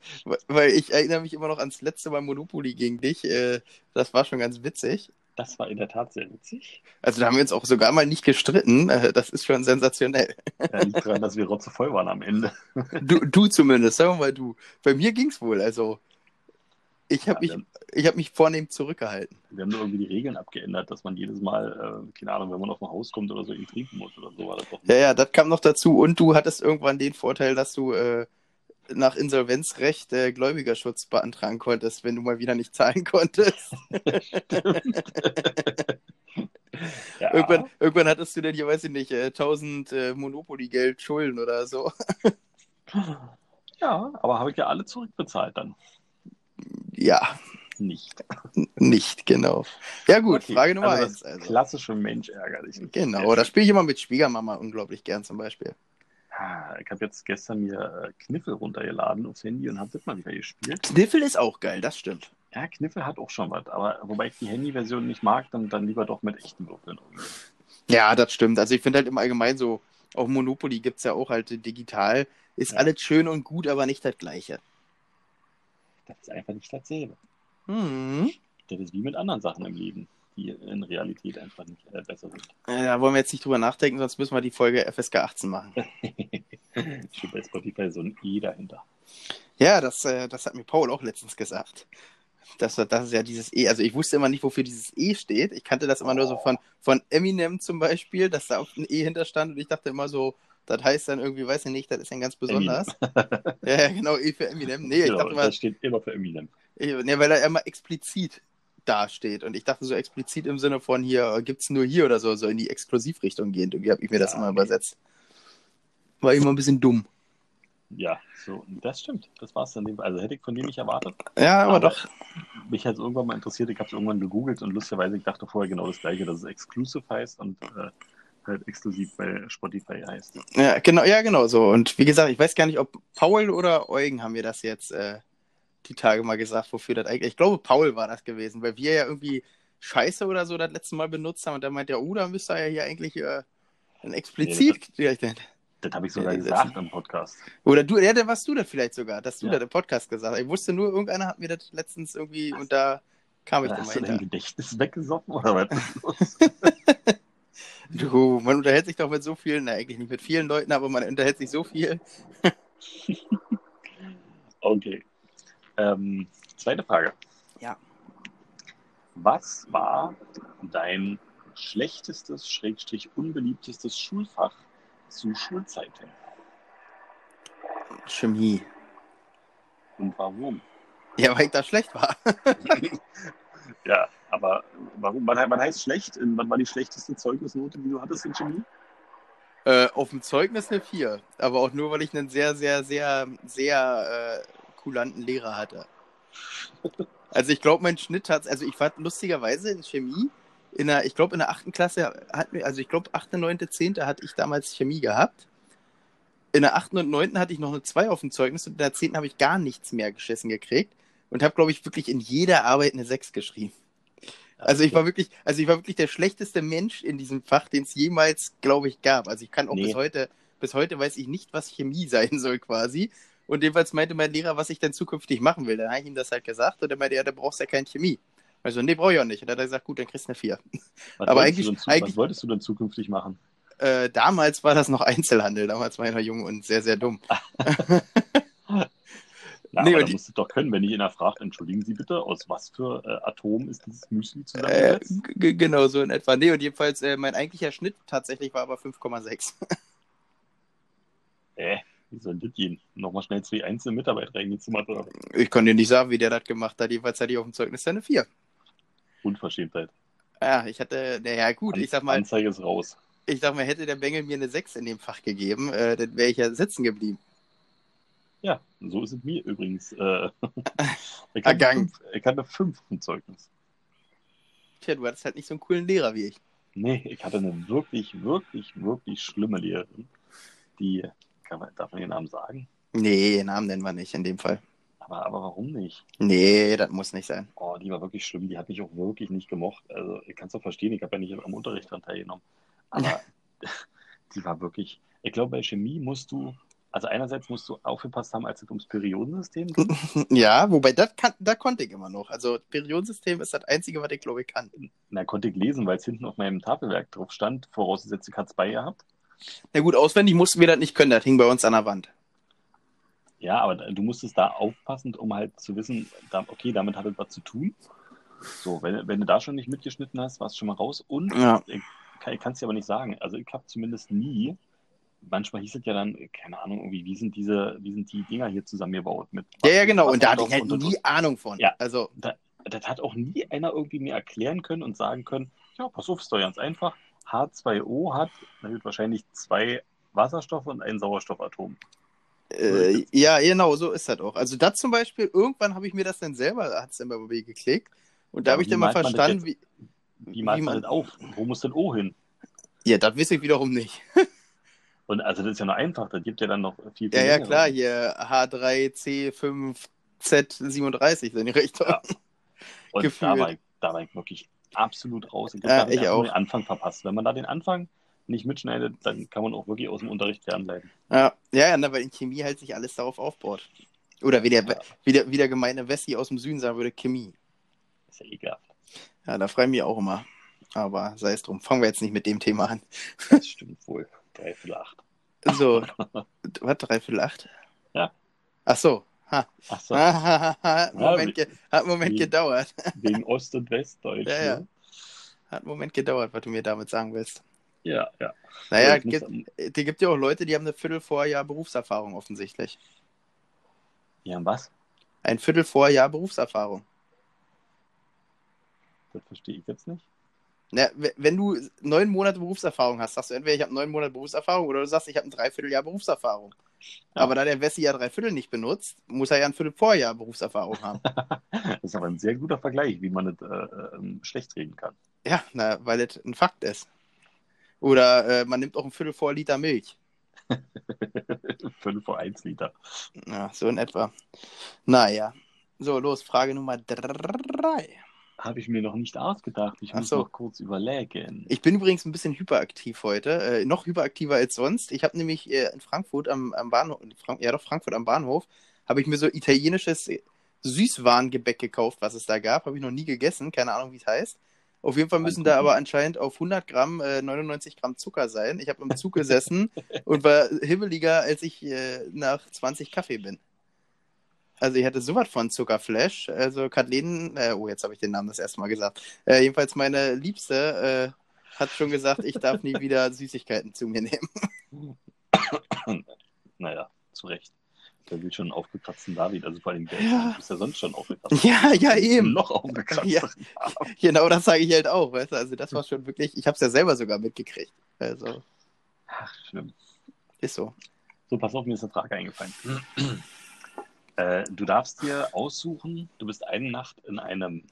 weil ich erinnere mich immer noch ans letzte Mal Monopoly gegen dich. Äh, das war schon ganz witzig. das war in der Tat sehr witzig. Also da haben wir uns auch sogar mal nicht gestritten. Äh, Das ist schon sensationell. Ja, liegt daran, dass wir rotzevoll waren am Ende. Du, du zumindest, sagen wir mal du. Bei mir ging's wohl. Also ich habe Ja, mich, ich hab mich vornehm zurückgehalten. Wir haben nur irgendwie die Regeln abgeändert, dass man jedes Mal, äh, keine Ahnung, wenn man auf ein Haus kommt oder so, ihn trinken muss oder so. War das doch Ja, ja, das kam noch dazu. Und du hattest irgendwann den Vorteil, dass du äh, nach Insolvenzrecht äh, Gläubigerschutz beantragen konntest, wenn du mal wieder nicht zahlen konntest. ja, Irgendwann, irgendwann hattest du dann hier, weiß ich nicht, äh, 1000 äh, Monopoly-Geld Schulden oder so. ja, aber habe ich ja alle zurückbezahlt dann. Ja, Nicht. nicht, genau. Ja gut, Okay, Frage Nummer also eins. Also. Klassische Mensch ärgerlich. Genau, das spiele ich immer mit Schwiegermama unglaublich gern zum Beispiel. Ah, Ich habe jetzt gestern mir äh, Kniffel runtergeladen aufs Handy und habe das mal wieder gespielt. Kniffel ist auch geil, das stimmt. Ja, Kniffel hat auch schon was, aber wobei ich die Handy-Version nicht mag, dann, dann lieber doch mit echten Würfeln. Ja, das stimmt. Also ich finde halt im Allgemeinen so, auch Monopoly gibt es ja auch halt digital. Ist Ja. alles schön und gut, aber nicht das Gleiche. Das ist einfach nicht dasselbe. Hm. Das ist wie mit anderen Sachen im Leben, die in Realität einfach nicht äh, besser sind. Da wollen wir jetzt nicht drüber nachdenken, sonst müssen wir die Folge FSK 18 machen. Steht bei Spotify so ein E dahinter. Ja, das, äh, das hat mir Paul auch letztens gesagt. Das, das ist ja dieses E. Also ich wusste immer nicht, wofür dieses E steht. Ich kannte das immer nur so von, von Eminem zum Beispiel, dass da auf ein E hinterstand und ich dachte immer so, das heißt dann irgendwie, weiß ich nicht, das ist dann ganz besonders. Ja, ja, genau, E für Eminem. Nee, ich genau, dachte immer, das steht immer für Eminem. ich, nee, weil er immer explizit dasteht. Und ich dachte so explizit im Sinne von hier, gibt's nur hier oder so, so in die Exklusivrichtung gehend. Irgendwie habe ich mir das Ja, immer nee. übersetzt. War immer ein bisschen dumm. Ja, so, das stimmt. Das war es dann. Also hätte ich von dem nicht erwartet. Ja, aber, Aber- doch. Mich hat es irgendwann mal interessiert. Ich habe es irgendwann gegoogelt und lustigerweise, ich dachte vorher genau das Gleiche, dass es Exclusive heißt und äh, halt exklusiv bei Spotify heißt. Ja, genau, ja, genau so. Und wie gesagt, ich weiß gar nicht, ob Paul oder Eugen haben mir das jetzt äh, die Tage mal gesagt, wofür das eigentlich. Ich glaube, Paul war das gewesen, weil wir ja irgendwie Scheiße oder so das letzte Mal benutzt haben und der meint ja, oh, da müsste er ja hier eigentlich äh, dann explizit. Ich denk- Das habe ich sogar Ja, gesagt im Podcast. oder du, ja, dann warst du das vielleicht sogar, dass du Ja. das im Podcast gesagt hast. Ich wusste nur, irgendeiner hat mir das letztens irgendwie und da kam ich dann mal Hast du dein. Gedächtnis weggesoffen oder was? Du, man unterhält sich doch mit so vielen, na eigentlich nicht mit vielen Leuten, aber man unterhält sich so viel. Okay. Ähm, zweite Frage. Ja. Was war dein schlechtestes, schrägstrich unbeliebtestes Schulfach zu Schulzeiten? Chemie. Und warum? Ja, weil ich da schlecht war. ja, aber warum? Was, was heißt schlecht? Was war die schlechteste Zeugnisnote, die du hattest in Chemie? Äh, auf dem Zeugnis eine 4. Aber auch nur, weil ich einen sehr, sehr, sehr, sehr äh, kulanten Lehrer hatte. Also ich glaube, mein Schnitt hat, also ich war lustigerweise in Chemie, in der, ich glaube in der achten Klasse hat also ich glaube 8., 9., 10. hatte ich damals Chemie gehabt. In der 8. und 9. hatte ich noch eine 2 auf dem Zeugnis und in der 10. habe ich gar nichts mehr geschissen gekriegt und habe, glaube ich, wirklich in jeder Arbeit eine 6 geschrieben. Also ich war wirklich, also ich war wirklich der schlechteste Mensch in diesem Fach, den es jemals, glaube ich, gab. Also ich kann auch Nee. bis heute, bis heute weiß ich nicht, was Chemie sein soll quasi. Und jedenfalls meinte mein Lehrer, was ich denn zukünftig machen will. Dann habe ich ihm das halt gesagt und er meinte, ja, da brauchst du ja keine Chemie. Also, nee, brauche ich auch nicht. Und dann hat er gesagt, gut, dann kriegst du eine 4. Was Aber eigentlich- zu, eigentlich- was wolltest du denn zukünftig machen? Äh, damals war das noch Einzelhandel, damals war ich noch jung und sehr, sehr dumm. Na, Nee, aber und da die- musst du doch können, wenn dich einer fragt, entschuldigen Sie bitte, aus was für äh, Atom ist dieses Müsli Äh, zusammengesetzt? g- genau so in etwa. Nee, und jedenfalls, äh, mein eigentlicher Schnitt tatsächlich war aber 5,6. Äh, wie soll das gehen? Nochmal schnell zwei einzelne Mitarbeiter reingezimmert oder? Ich kann dir nicht sagen, wie der das gemacht hat. Jedenfalls hatte ich auf dem Zeugnis eine 4. Unverschämtheit. Ja, ich hatte, naja, gut, ich sag mal, Anzeige ist raus. ich sag mal, hätte der Bengel mir eine 6 in dem Fach gegeben, äh, dann wäre ich ja sitzen geblieben. Ja, so ist es mir übrigens. Äh, ich, Ergangen. Fünf, ich hatte fünf im Zeugnis. Tja, du hattest halt nicht so einen coolen Lehrer wie ich. Nee, ich hatte eine wirklich, wirklich, wirklich schlimme Lehrerin, die, man, darf man ihren Namen sagen? Nee, Namen nennen wir nicht in dem Fall. Aber, aber warum nicht? Nee, das muss nicht sein. Oh, die war wirklich schlimm. Die hat mich auch wirklich nicht gemocht. Also, ich kann es auch verstehen. Ich habe ja nicht am Unterricht dran teilgenommen. Aber die war wirklich. Ich glaube, bei Chemie musst du. Also, einerseits musst du aufgepasst haben, als es ums Periodensystem ging. Ja, wobei, das kann, da konnte ich immer noch. Also, Periodensystem ist das Einzige, was ich glaube ich kann. Na, konnte ich lesen, weil es hinten auf meinem Tafelwerk drauf stand. Vorausgesetzt, ich hatte es bei gehabt. Na gut, auswendig mussten wir das nicht können, das hing bei uns an der Wand. Ja, aber da- du musstest da aufpassen, um halt zu wissen, da, okay, damit hat es was zu tun. So, wenn, wenn du da schon nicht mitgeschnitten hast, warst du schon mal raus. Und Ja. ich kann es dir aber nicht sagen. Also ich habe zumindest nie, manchmal hieß es ja dann, keine Ahnung, irgendwie, wie sind diese, wie sind die Dinger hier zusammengebaut? Mit Ja, ja, genau. Und da hatte ich halt nie Ahnung von. Ja. Also, Das hat auch nie einer irgendwie mir erklären können und sagen können, ja, pass auf, ist doch ganz einfach. H2O hat wahrscheinlich zwei Wasserstoffe und ein Sauerstoffatom. äh, ja, genau, so ist das auch. Also, das zum Beispiel, irgendwann habe ich mir das dann selber, hat es dann bei mir geklickt. Und da Ja, habe ich dann mal das verstanden, wie. Wie malt Wie man man- das auf? Wo muss denn O hin? Ja, das weiß ich wiederum nicht. Und also das ist ja nur einfach, das gibt ja dann noch viel, viel Ja, ja, klar, hier H3C5Z37 sind die Richtung. Ja. Und da war, ich, da war ich wirklich absolut raus. Ich, Ja, glaub, hab ich auch. den Anfang verpasst. Wenn man da den Anfang nicht mitschneidet, dann kann man auch wirklich aus dem Unterricht fernbleiben. Ja, ja, ja na, weil in Chemie halt sich alles darauf aufbaut. Oder wie der, Ja. wie der, wie der gemeine Wessi aus dem Süden sagen würde, Chemie. ist ja ekelhaft. Ja, da freue ich mich auch immer. Aber sei es drum. Fangen wir jetzt nicht mit dem Thema an. Das stimmt wohl. Dreiviertel acht. So, was, dreiviertel acht? Ja. Ach so. Ach so, hat einen Moment, ge hat Moment gedauert. wegen Ost- und Westdeutsch. Ja, ja. ne? Hat einen Moment gedauert, was du mir damit sagen willst. ja. ja. Naja, es gibt, am- die gibt ja auch Leute, die haben eine Viertel vor Jahr Berufserfahrung offensichtlich. ja, was? Ein Viertel vor Jahr Berufserfahrung. Das verstehe ich jetzt nicht. Na, wenn du neun Monate Berufserfahrung hast, sagst du entweder ich habe neun Monate Berufserfahrung oder du sagst, ich habe ein Dreivierteljahr Berufserfahrung. Ja. Aber da der Wessi ja Dreiviertel nicht benutzt, muss er ja ein Viertel Vorjahr Berufserfahrung haben. Das ist aber ein sehr guter Vergleich, wie man das äh, ähm, schlecht reden kann. ja, na, weil das ein Fakt ist. Oder äh, man nimmt auch ein Viertel vor Liter Milch. 5 vor 1 Liter. Ja, so in etwa. Naja. So, los, Frage Nummer drei. Habe ich mir noch nicht ausgedacht. Ich Ach muss so. noch kurz überlegen. Ich bin übrigens ein bisschen hyperaktiv heute, äh, noch hyperaktiver als sonst. Ich habe nämlich äh, in Frankfurt am, am Bahnhof, Frank ja doch, Frankfurt am Bahnhof, habe ich mir so italienisches Süßwarengebäck gekauft, was es da gab. Habe ich noch nie gegessen, keine Ahnung, wie es heißt. Auf jeden Fall müssen da aber anscheinend auf 100 Gramm äh, 99 Gramm Zucker sein. Ich habe im Zug gesessen und war hibbeliger, als ich äh, nach 20 Kaffee bin. Also ich hatte sowas von Zuckerflash. Also Kathleen, äh, oh, jetzt habe ich den Namen das erste Mal gesagt. Äh, jedenfalls meine Liebste äh, hat schon gesagt, ich darf nie wieder Süßigkeiten zu mir nehmen. Naja, zu Recht. Der will schon einen aufgekratzten David. Also vor allem, der Ja. ist ja sonst schon aufgekratzt. Ja, ja, eben. Noch aufgekratzt. Ja. Genau das sage ich halt auch. Weißt du? Also das war schon wirklich, ich habe es ja selber sogar mitgekriegt. Also Ach, schlimm. ist so. So, pass auf, mir ist eine Frage eingefallen. Äh, du darfst dir aussuchen, du bist eine Nacht in einem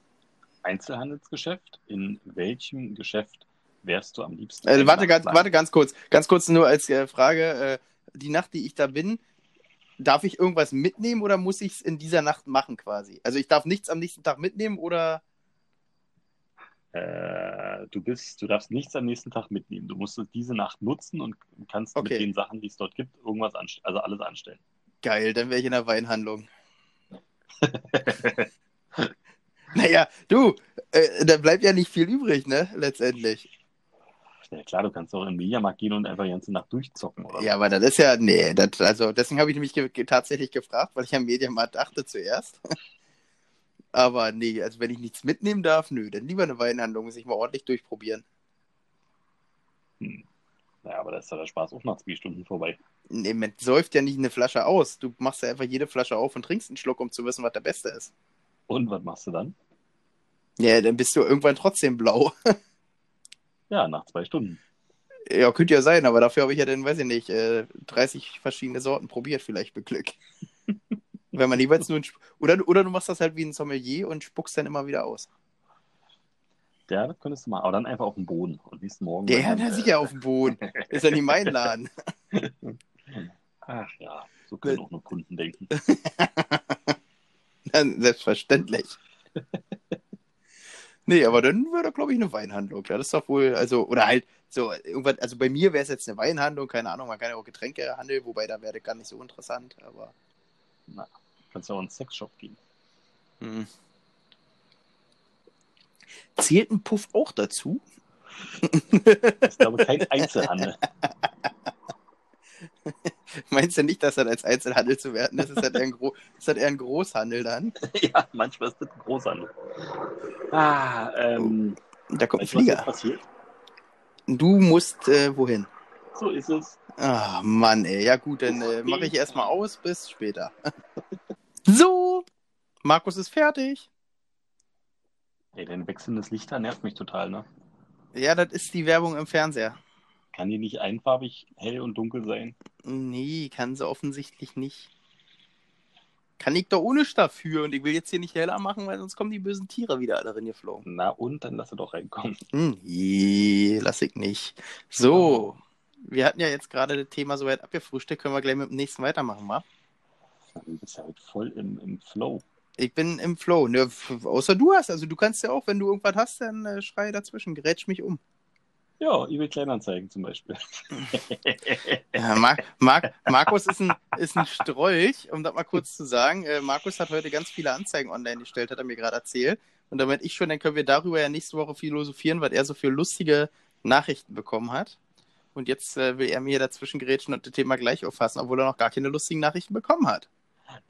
Einzelhandelsgeschäft. In welchem Geschäft wärst du am liebsten? Äh, warte, ganz, warte ganz kurz. Ganz kurz nur als äh, Frage. Äh, die Nacht, die ich da bin, darf ich irgendwas mitnehmen oder muss ich es in dieser Nacht machen quasi? Also ich darf nichts am nächsten Tag mitnehmen oder. Äh, du bist, du darfst nichts am nächsten Tag mitnehmen. Du musst diese Nacht nutzen und kannst Okay. mit den Sachen, die es dort gibt, irgendwas also alles anstellen. Geil, dann wäre ich in der Weinhandlung. Naja, du, äh, da bleibt ja nicht viel übrig, ne? Letztendlich. Ja klar, du kannst auch in den Mediamarkt gehen und einfach die ganze Nacht durchzocken, oder? Ja, aber das ist ja, nee, das, also deswegen habe ich nämlich ge ge tatsächlich gefragt, weil ich am Mediamarkt dachte zuerst. aber nee, also wenn ich nichts mitnehmen darf, nö, dann lieber eine Weinhandlung, sich mal ordentlich durchprobieren. Hm. Naja, aber da ist ja der Spaß auch nach zwei Stunden vorbei. Nee, man säuft ja nicht eine Flasche aus. Du machst ja einfach jede Flasche auf und trinkst einen Schluck, um zu wissen, was der beste ist. Und was machst du dann? Ja, dann bist du irgendwann trotzdem blau. Ja, nach zwei Stunden. Ja, könnte ja sein, aber dafür habe ich ja dann, weiß ich nicht, äh, 30 verschiedene Sorten probiert, vielleicht mit Glück. Wenn man jeweils nur oder, oder du machst das halt wie ein Sommelier und spuckst dann immer wieder aus. Ja, das könntest du machen. Aber dann einfach auf dem Boden. Und nächsten Morgen. Wenn na dann, sicher auf dem Boden. Ist ja nicht mein Laden. Ach ja, so können auch nur Kunden denken. Dann Selbstverständlich. Nee, aber dann wäre, glaube ich, eine Weinhandlung. Ja, das ist doch wohl, also, oder halt so, irgendwas, also bei mir wäre es jetzt eine Weinhandlung, keine Ahnung, man kann ja auch Getränke handeln, wobei da wäre das gar nicht so interessant, aber. Na, kannst ja auch in einen Sexshop gehen. Hm. Zählt ein Puff auch dazu? Das ist, glaube ich, kein Einzelhandel. Meinst du nicht, dass das als Einzelhandel zu werten ist? Ist das eher ein, Gro ist das eher ein Großhandel dann? ja, manchmal ist das ein Großhandel. Ah, ähm, Da kommt ein du, was Flieger. passiert? Du musst äh, wohin? So ist es. Ah, Mann, ey. Ja, gut, dann äh, mache ich erstmal aus. Bis später. so, Markus ist fertig. Ey, dein wechselndes Licht da nervt mich total, ne? Ja, das ist die Werbung im Fernseher. Kann die nicht einfarbig hell und dunkel sein? Nee, kann sie offensichtlich nicht. Kann ich doch ohne dafür und ich will jetzt hier nicht heller machen, weil sonst kommen die bösen Tiere wieder alle reingeflogen. Na und, dann lass er doch reinkommen. Hm, nee, lass ich nicht. So, wir hatten ja jetzt gerade das Thema soweit abgefrühstückt, können wir gleich mit dem nächsten weitermachen, wa? Du bist ja heute voll im, im Flow. Ich bin im Flow. Ne, außer du hast. Also du kannst ja auch, wenn du irgendwas hast, dann äh, schrei dazwischen, gerätsch mich um. Ja, eBay Kleinanzeigen zum Beispiel. Ja, Mar Mar Markus ist ein, ist ein Strolch, um das mal kurz zu sagen. Äh, Markus hat heute ganz viele Anzeigen online gestellt, hat er mir gerade erzählt. Und damit ich schon, dann können wir darüber ja nächste Woche philosophieren, was er so für lustige Nachrichten bekommen hat. Und jetzt äh, will er mir dazwischen gerätschen und das Thema gleich auffassen, obwohl er noch gar keine lustigen Nachrichten bekommen hat.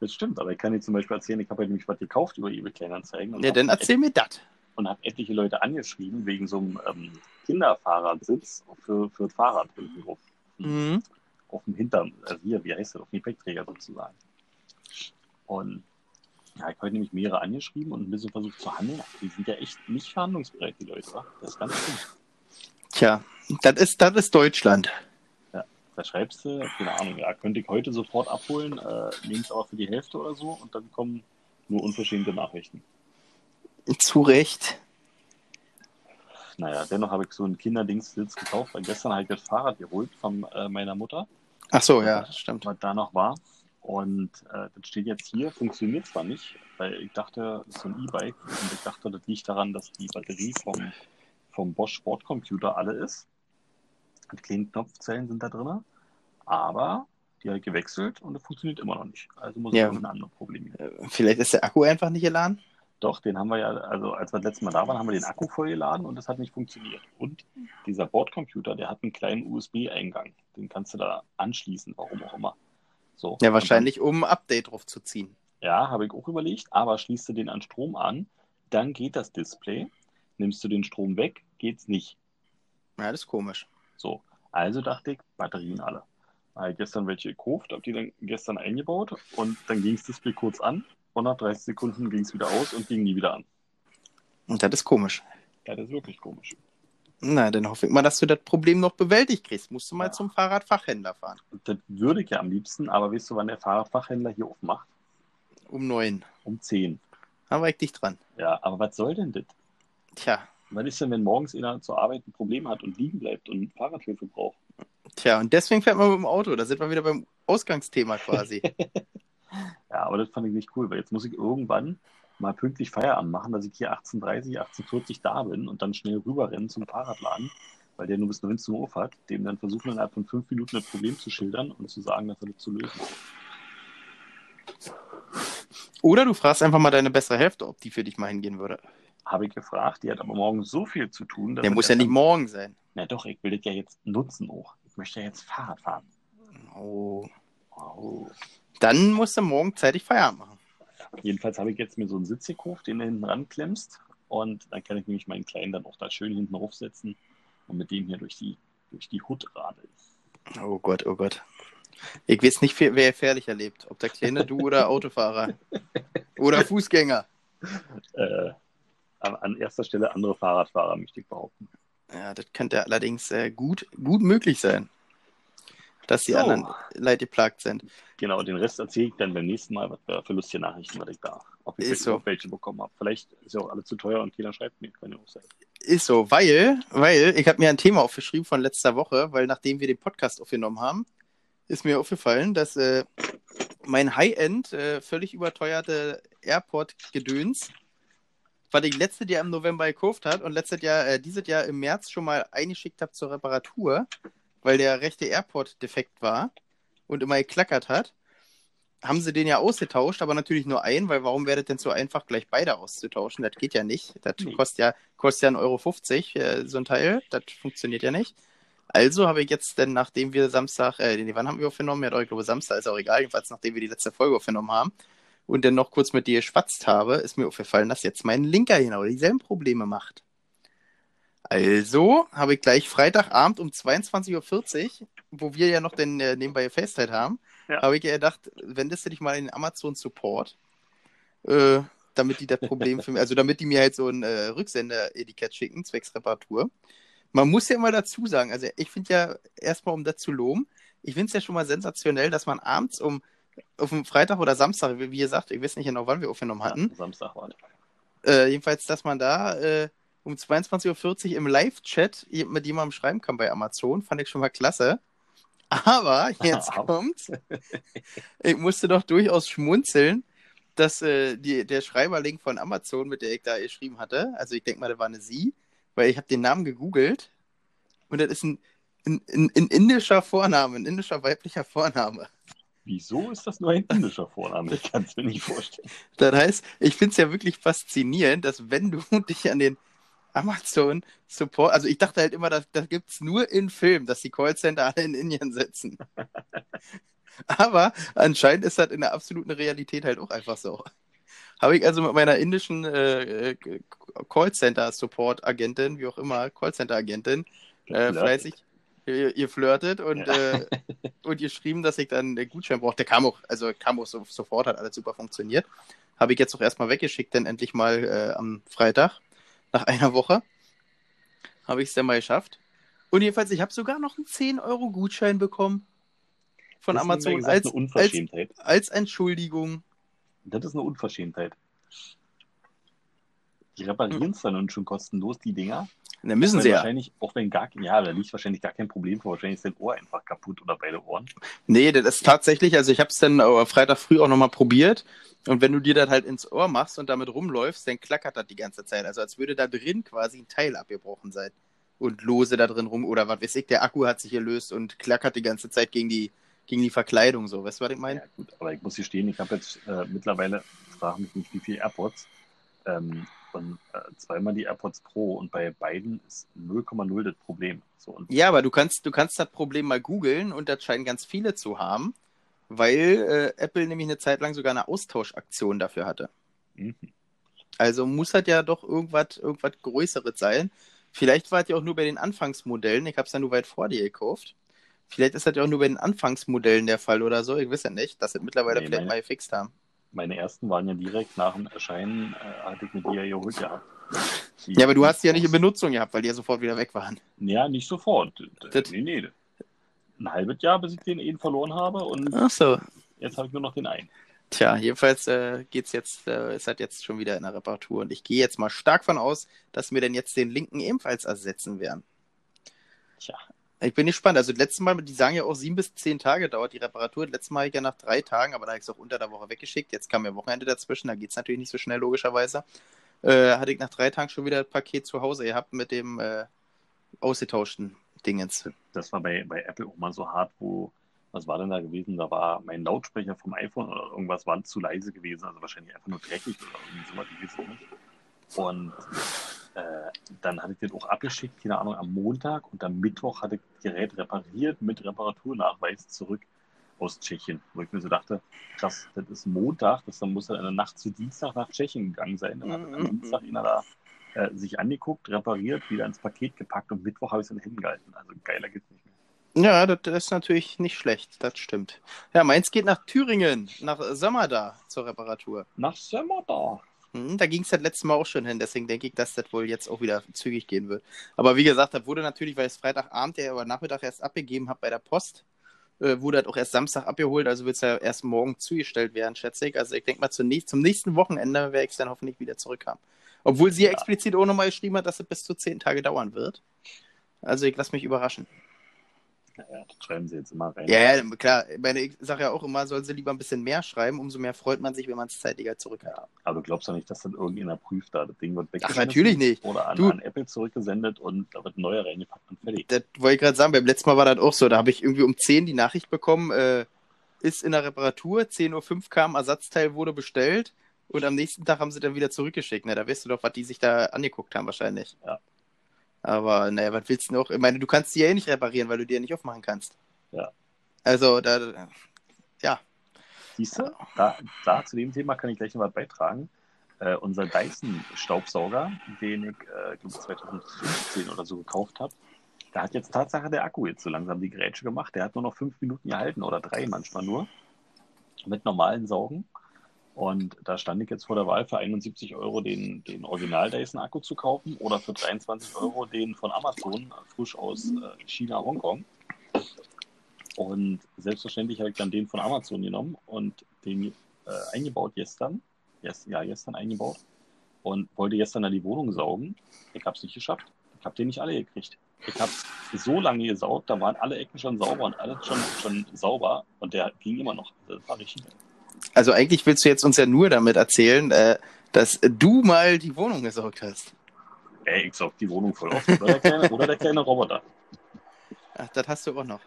Das stimmt, aber ich kann dir zum Beispiel erzählen, ich habe halt nämlich was gekauft über eBay Kleinanzeigen und Ja, dann habe erzähl mir das. und hab etliche Leute angeschrieben wegen so einem ähm, Kinderfahrradsitz für, für das Fahrrad hinten drauf. Mhm. Auf dem Hintern, also hier, wie heißt das, auf dem Gepäckträger sozusagen. Und ja, ich habe heute nämlich mehrere angeschrieben und ein bisschen versucht zu handeln. Die sind ja echt nicht verhandlungsbereit, die Leute. Das ist ganz schlimm. Tja, das ist, das ist Deutschland. Da schreibst du, keine Ahnung, ja, könnte ich heute sofort abholen, äh, nehme es aber für die Hälfte oder so und dann kommen nur unverschämte Nachrichten. Zu Recht. Naja, dennoch habe ich so einen Kinderdingstsitz gekauft, weil gestern halt das Fahrrad geholt von äh, meiner Mutter, Ach so, ja, stimmt. was da noch war. Und äh, das steht jetzt hier, funktioniert zwar nicht, weil ich dachte, das ist so ein E-Bike und ich dachte, das liegt daran, dass die Batterie vom, vom Bosch Sportcomputer alle ist. Die kleinen Knopfzellen sind da drin, aber die hat gewechselt und das funktioniert immer noch nicht. Also muss Ja. es irgendein anderes Problem geben. Äh, Vielleicht ist der Akku einfach nicht geladen? Doch, den haben wir ja, also als wir das letzte Mal da waren, haben wir den Akku vollgeladen und das hat nicht funktioniert. Und dieser Bordcomputer, der hat einen kleinen USB-Eingang. Den kannst du da anschließen, warum auch immer. So. Ja, wahrscheinlich, um ein Update drauf zu ziehen. Dann, ja, habe ich auch überlegt, aber schließt du den an Strom an, dann geht das Display. Nimmst du den Strom weg, geht's nicht. Ja, das ist komisch. So. Also dachte ich, Batterien alle. Habe gestern welche gekauft, habe die dann gestern eingebaut und dann ging das Display kurz an und nach 30 Sekunden ging es wieder aus und ging nie wieder an. Und das ist komisch. Ja, das ist wirklich komisch. Na, dann hoffe ich mal, dass du das Problem noch bewältigt kriegst. Musst du mal Ja. zum Fahrradfachhändler fahren. Das würde ich ja am liebsten, aber weißt du, wann der Fahrradfachhändler hier aufmacht? Um neun. Um 10. Da war ich dich dran. Ja, aber was soll denn das? Tja, Was ist denn, wenn morgens einer zur Arbeit ein Problem hat und liegen bleibt und Fahrradhilfe braucht? tja, und deswegen fährt man mit dem Auto. Da sind wir wieder beim Ausgangsthema quasi. Ja, aber das fand ich nicht cool, weil jetzt muss ich irgendwann mal pünktlich Feierabend machen, dass ich hier 18.30, 18.40 da bin und dann schnell rüberrennen zum Fahrradladen, weil der nur bis 19 Uhr hat, dem dann versuchen, innerhalb von fünf Minuten das Problem zu schildern und zu sagen, dass er das zu lösen ist. Oder du fragst einfach mal deine bessere Hälfte, ob die für dich mal hingehen würde. Habe ich gefragt, die hat aber morgen so viel zu tun. Der muss ja nicht morgen sein. Na doch, ich will das ja jetzt nutzen auch. Ich möchte ja jetzt Fahrrad fahren. Oh. oh. Dann musst du morgen zeitig Feierabend machen. Jedenfalls habe ich jetzt mir so einen Sitz gekauft, den du hinten ranklemmst. Und dann kann ich nämlich meinen Kleinen dann auch da schön hinten aufsetzen und mit dem hier durch die, durch die Hut radeln. Oh Gott, oh Gott. Ich weiß nicht, wer gefährlicher lebt. Ob der Kleine, du oder Autofahrer. Oder Fußgänger. Äh, an erster Stelle andere Fahrradfahrer, möchte ich behaupten. Ja, das könnte allerdings äh, gut, gut möglich sein dass die so. anderen Leute geplagt sind. Genau, den Rest erzähle ich dann beim nächsten Mal, was für lustige Nachrichten, was ich da, ob ich ist so. welche bekommen habe. Vielleicht ist ja auch alles zu teuer und keiner schreibt mir, kann ja auch sein. Ist so, weil, weil ich habe mir ein Thema aufgeschrieben von letzter Woche, weil nachdem wir den Podcast aufgenommen haben, ist mir aufgefallen, dass äh, mein High-End äh, völlig überteuerte Airport-Gedöns, was ich letztes Jahr im November gekauft hat und letztes Jahr, äh, dieses Jahr im März schon mal eingeschickt habe zur Reparatur, weil der rechte Airport defekt war und immer geklackert hat, haben sie den ja ausgetauscht, aber natürlich nur einen, weil warum wäre das denn so einfach, gleich beide auszutauschen? Das geht ja nicht. Das nee. kostet ja, kostet ja 1,50 Euro 50, äh, so ein Teil. Das funktioniert ja nicht. Also habe ich jetzt denn, nachdem wir Samstag, äh, wann haben wir aufgenommen? Ja, doch, ich glaube Samstag ist auch egal, jedenfalls nachdem wir die letzte Folge aufgenommen haben und dann noch kurz mit dir geschwatzt habe, ist mir aufgefallen, dass jetzt mein Linker genau dieselben Probleme macht. Also habe ich gleich Freitagabend um 22.40 Uhr, wo wir ja noch den äh, nebenbei FaceTime haben, ja. habe ich ja gedacht, wendest du dich mal in den Amazon Support, äh, damit die das Problem für mich, also damit die mir halt so ein äh, Rücksender-Etikett schicken, zwecks Reparatur. Man muss ja immer dazu sagen, also ich finde ja erstmal, um das zu loben, ich finde es ja schon mal sensationell, dass man abends um auf dem Freitag oder Samstag, wie, wie gesagt, ich weiß nicht genau, wann wir aufgenommen hatten. Ja, Samstag war äh, jedenfalls, dass man da äh, um 22.40 Uhr im Live-Chat mit jemandem schreiben kann bei Amazon. Fand ich schon mal klasse. Aber jetzt kommt's. ich musste doch durchaus schmunzeln, dass äh, die, der Schreiberlink von Amazon, mit der ich da geschrieben hatte, also ich denke mal, da war eine Sie, weil ich habe den Namen gegoogelt und das ist ein, ein, ein, ein indischer Vorname, ein indischer weiblicher Vorname. Wieso ist das nur ein indischer Vorname? Ich kann es mir nicht vorstellen. Das heißt, ich finde es ja wirklich faszinierend, dass wenn du dich an den Amazon Support, also ich dachte halt immer, das, das gibt es nur in Filmen, dass die Callcenter alle in Indien sitzen. Aber anscheinend ist das in der absoluten Realität halt auch einfach so. Habe ich also mit meiner indischen äh, äh Callcenter-Support-Agentin, wie auch immer, Callcenter-Agentin, äh, fleißig ihr, ihr flirtet und, ja. äh, und ihr schrieben, dass ich dann den Gutschein brauche. Der kam auch, also kam auch so, sofort, hat alles super funktioniert. Habe ich jetzt auch erstmal weggeschickt, denn endlich mal äh, am Freitag nach einer Woche habe ich es dann mal geschafft. Und jedenfalls, ich habe sogar noch einen 10-Euro-Gutschein bekommen von das Amazon gesagt, als, als, als Entschuldigung. Das ist eine Unverschämtheit. Die reparieren es hm. dann schon kostenlos, die Dinger. Dann müssen sie ja. Wahrscheinlich, auch wenn gar, ja, da liegt wahrscheinlich gar kein Problem vor. Wahrscheinlich ist dein Ohr einfach kaputt oder beide Ohren. Nee, das ist tatsächlich, also ich habe es dann äh, Freitag früh auch nochmal probiert. Und wenn du dir das halt ins Ohr machst und damit rumläufst, dann klackert das die ganze Zeit. Also als würde da drin quasi ein Teil abgebrochen sein. Und lose da drin rum. Oder was weiß ich, der Akku hat sich gelöst und klackert die ganze Zeit gegen die, gegen die Verkleidung. So, weißt du, was ich meine? Ja, gut, aber ich muss hier stehen, ich habe jetzt äh, mittlerweile, frage mich nicht, wie viele AirPods. Ähm, und äh, zweimal die AirPods Pro und bei beiden ist 0,0 das Problem. So, ja, aber du kannst, du kannst das Problem mal googeln und das scheinen ganz viele zu haben, weil äh, Apple nämlich eine Zeit lang sogar eine Austauschaktion dafür hatte. Mhm. Also muss das ja doch irgendwas, irgendwas Größeres sein. Vielleicht war es ja auch nur bei den Anfangsmodellen. Ich habe es ja nur weit vor dir gekauft. Vielleicht ist das ja auch nur bei den Anfangsmodellen der Fall oder so. Ich weiß ja nicht, dass sie mittlerweile nee, vielleicht meine, mal gefixt haben meine ersten waren ja direkt nach dem Erscheinen, äh, hatte ich mir die ja geholt gehabt. ja, aber du hast die ja nicht in Benutzung gehabt, weil die ja sofort wieder weg waren. Ja, nicht sofort. Das... Nee, nee. Ein halbes Jahr, bis ich den eben verloren habe und Ach so. jetzt habe ich nur noch den einen. Tja, jedenfalls äh, geht's jetzt, äh, ist halt jetzt schon wieder in der Reparatur und ich gehe jetzt mal stark von aus, dass wir denn jetzt den linken ebenfalls ersetzen werden. Tja. Ich bin gespannt. Also, das letzte Mal, die sagen ja auch sieben bis zehn Tage dauert die Reparatur. Das letzte Mal ja nach drei Tagen, aber da habe ich es auch unter der Woche weggeschickt. Jetzt kam ja Wochenende dazwischen, da geht es natürlich nicht so schnell, logischerweise. Äh, hatte ich nach drei Tagen schon wieder das Paket zu Hause gehabt mit dem äh, ausgetauschten Dingens. Das war bei, bei Apple auch mal so hart, wo, was war denn da gewesen? Da war mein Lautsprecher vom iPhone oder irgendwas war zu leise gewesen, also wahrscheinlich einfach nur dreckig oder irgendwie sowas, ich weiß nicht. Und äh, dann hatte ich den auch abgeschickt, keine Ahnung, am Montag und am Mittwoch hatte ich das Gerät repariert mit Reparaturnachweis zurück aus Tschechien. Wo ich mir so dachte, krass, das ist Montag, das dann muss er in der Nacht zu Dienstag nach Tschechien gegangen sein. Dann hat am Mhm. Dienstag einer da äh, sich angeguckt, repariert, wieder ins Paket gepackt und Mittwoch habe ich es dann hingehalten. Also geiler geht's nicht mehr. Ja, das, das ist natürlich nicht schlecht, das stimmt. Ja, meins geht nach Thüringen, nach Sömmerda zur Reparatur. Nach Sommer da. Hm, da ging es das letzte Mal auch schon hin, deswegen denke ich, dass das wohl jetzt auch wieder zügig gehen wird. Aber wie gesagt, das wurde natürlich, weil ich es Freitagabend ja über Nachmittag erst abgegeben habe bei der Post, äh, wurde das auch erst Samstag abgeholt, also wird es ja erst morgen zugestellt werden, schätze ich. Also ich denke mal, zunächst, zum nächsten Wochenende werde ich es dann hoffentlich wieder zurückhaben. Obwohl sie. Ja. explizit auch nochmal geschrieben hat, dass es bis zu zehn Tage dauern wird. Also ich lasse mich überraschen. Naja, das schreiben sie jetzt immer rein. Ja, ja, klar. Ich, sage ja auch immer, soll sie lieber ein bisschen mehr schreiben, umso mehr freut man sich, wenn man es zeitiger zurück hat. Aber du glaubst doch nicht, dass das irgendjemand prüft da. Das Ding wird Ach, natürlich nicht. Oder an, an Apple zurückgesendet und da wird ein neuer reingepackt und fertig. Das wollte ich gerade sagen, beim letzten Mal war das auch so. Da habe ich irgendwie um 10 die Nachricht bekommen, äh, ist in der Reparatur, 10.05 Uhr kam, Ersatzteil wurde bestellt und am nächsten Tag haben sie dann wieder zurückgeschickt. Na, da weißt du doch, was die sich da angeguckt haben wahrscheinlich. Ja. Aber naja, was willst du noch? Ich meine, du kannst die ja eh nicht reparieren, weil du die ja nicht aufmachen kannst. Ja. Also, da, Siehst du, da, da zu dem Thema kann ich gleich noch was beitragen. Äh, unser Dyson-Staubsauger, den ich, äh, glaube 2015 oder so gekauft habe, da hat jetzt Tatsache der Akku jetzt so langsam die Grätsche gemacht. Der hat nur noch fünf Minuten gehalten oder drei manchmal nur. Mit normalen Saugen. Und da stand ich jetzt vor der Wahl für 71 Euro den, den Original Dyson Akku zu kaufen oder für 23 Euro den von Amazon, frisch aus äh, China, Hongkong. Und selbstverständlich habe ich dann den von Amazon genommen und den äh, eingebaut gestern. Yes, ja, gestern eingebaut. Und wollte gestern dann die Wohnung saugen. Ich habe es nicht geschafft. Ich habe den nicht alle gekriegt. Ich habe so lange gesaugt, da waren alle Ecken schon sauber und alles schon, schon sauber und der ging immer noch. Das war richtig. Also eigentlich willst du jetzt uns ja nur damit erzählen, äh, dass du mal die Wohnung gesaugt hast. Ey, ich saug die Wohnung voll auf. Oder der kleine, oder der kleine Roboter. Ach, das hast du auch noch.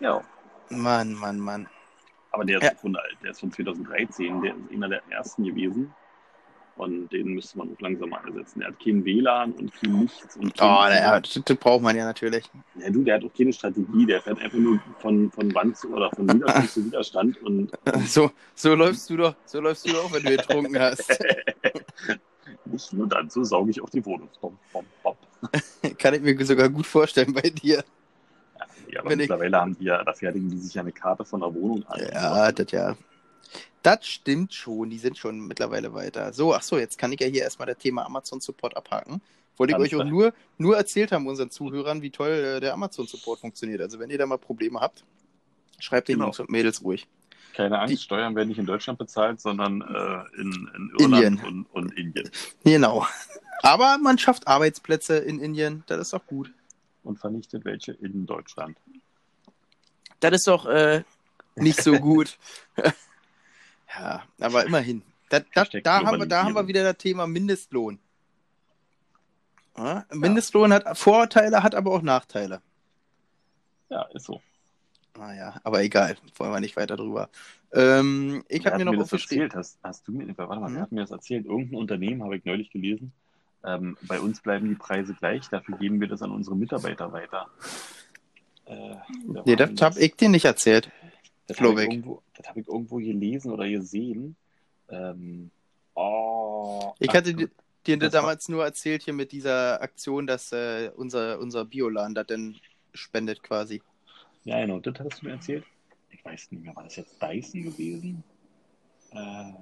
Ja. Mann, Mann, Mann. Aber der ist, Ja. von, der ist von 2013, der ist einer der ersten gewesen. Und den müsste man auch langsam mal ersetzen. Der hat kein WLAN und kein Nichts. Und kein, Oh, das, das braucht man ja natürlich. Ja, du, der hat auch keine Strategie. Der fährt einfach nur von, von Wand zu, oder von Widerstand zu Widerstand. Und So, so läufst du doch, so läufst du doch, wenn du getrunken hast. nicht nur dann, so sauge ich auch die Wohnung. Bom, bom, bom. Kann ich mir sogar gut vorstellen bei dir. Ja, aber Wenn ich- mittlerweile haben die ja, da fertigen die sich ja eine Karte von der Wohnung an. Ja, das ja. Das stimmt schon, die sind schon mittlerweile weiter. So, ach so, jetzt kann ich ja hier erstmal das Thema Amazon Support abhaken. Wollte ich euch auch nur, nur erzählt haben, unseren Zuhörern, wie toll äh, der Amazon Support funktioniert. Also wenn ihr da mal Probleme habt, schreibt den Genau. Jungs und Mädels ruhig. Keine Angst, Die- Steuern werden nicht in Deutschland bezahlt, sondern äh, in, in Irland Indien. Und, und Indien. Genau. Aber man schafft Arbeitsplätze in Indien, das ist doch gut. Und vernichtet welche in Deutschland. Das ist doch äh, nicht so gut. ja, aber immerhin. Da, da, da, haben wir, da haben wir wieder das Thema Mindestlohn. Ja, Mindestlohn hat Vorteile, hat aber auch Nachteile. Ja, ist so. Naja, aber egal, wollen wir nicht weiter drüber. Ähm, ich habe mir noch mir das erzählt? Hast, hast du mir, warte mal, Mhm. wer hat mir das erzählt? Irgendein Unternehmen habe ich neulich gelesen. Ähm, bei uns bleiben die Preise gleich, dafür geben wir das an unsere Mitarbeiter weiter. Äh, Nee, denn das habe ich dir nicht erzählt. Das habe ich, irgendwo- das hab ich irgendwo gelesen oder gesehen. Ähm, oh, Ich hatte dir, das damals nur erzählt hier mit dieser Aktion, dass äh, unser, unser Bioladen das denn spendet quasi. Ja, genau, das hattest du mir erzählt. Ich weiß nicht mehr, war das jetzt Dyson gewesen? Äh,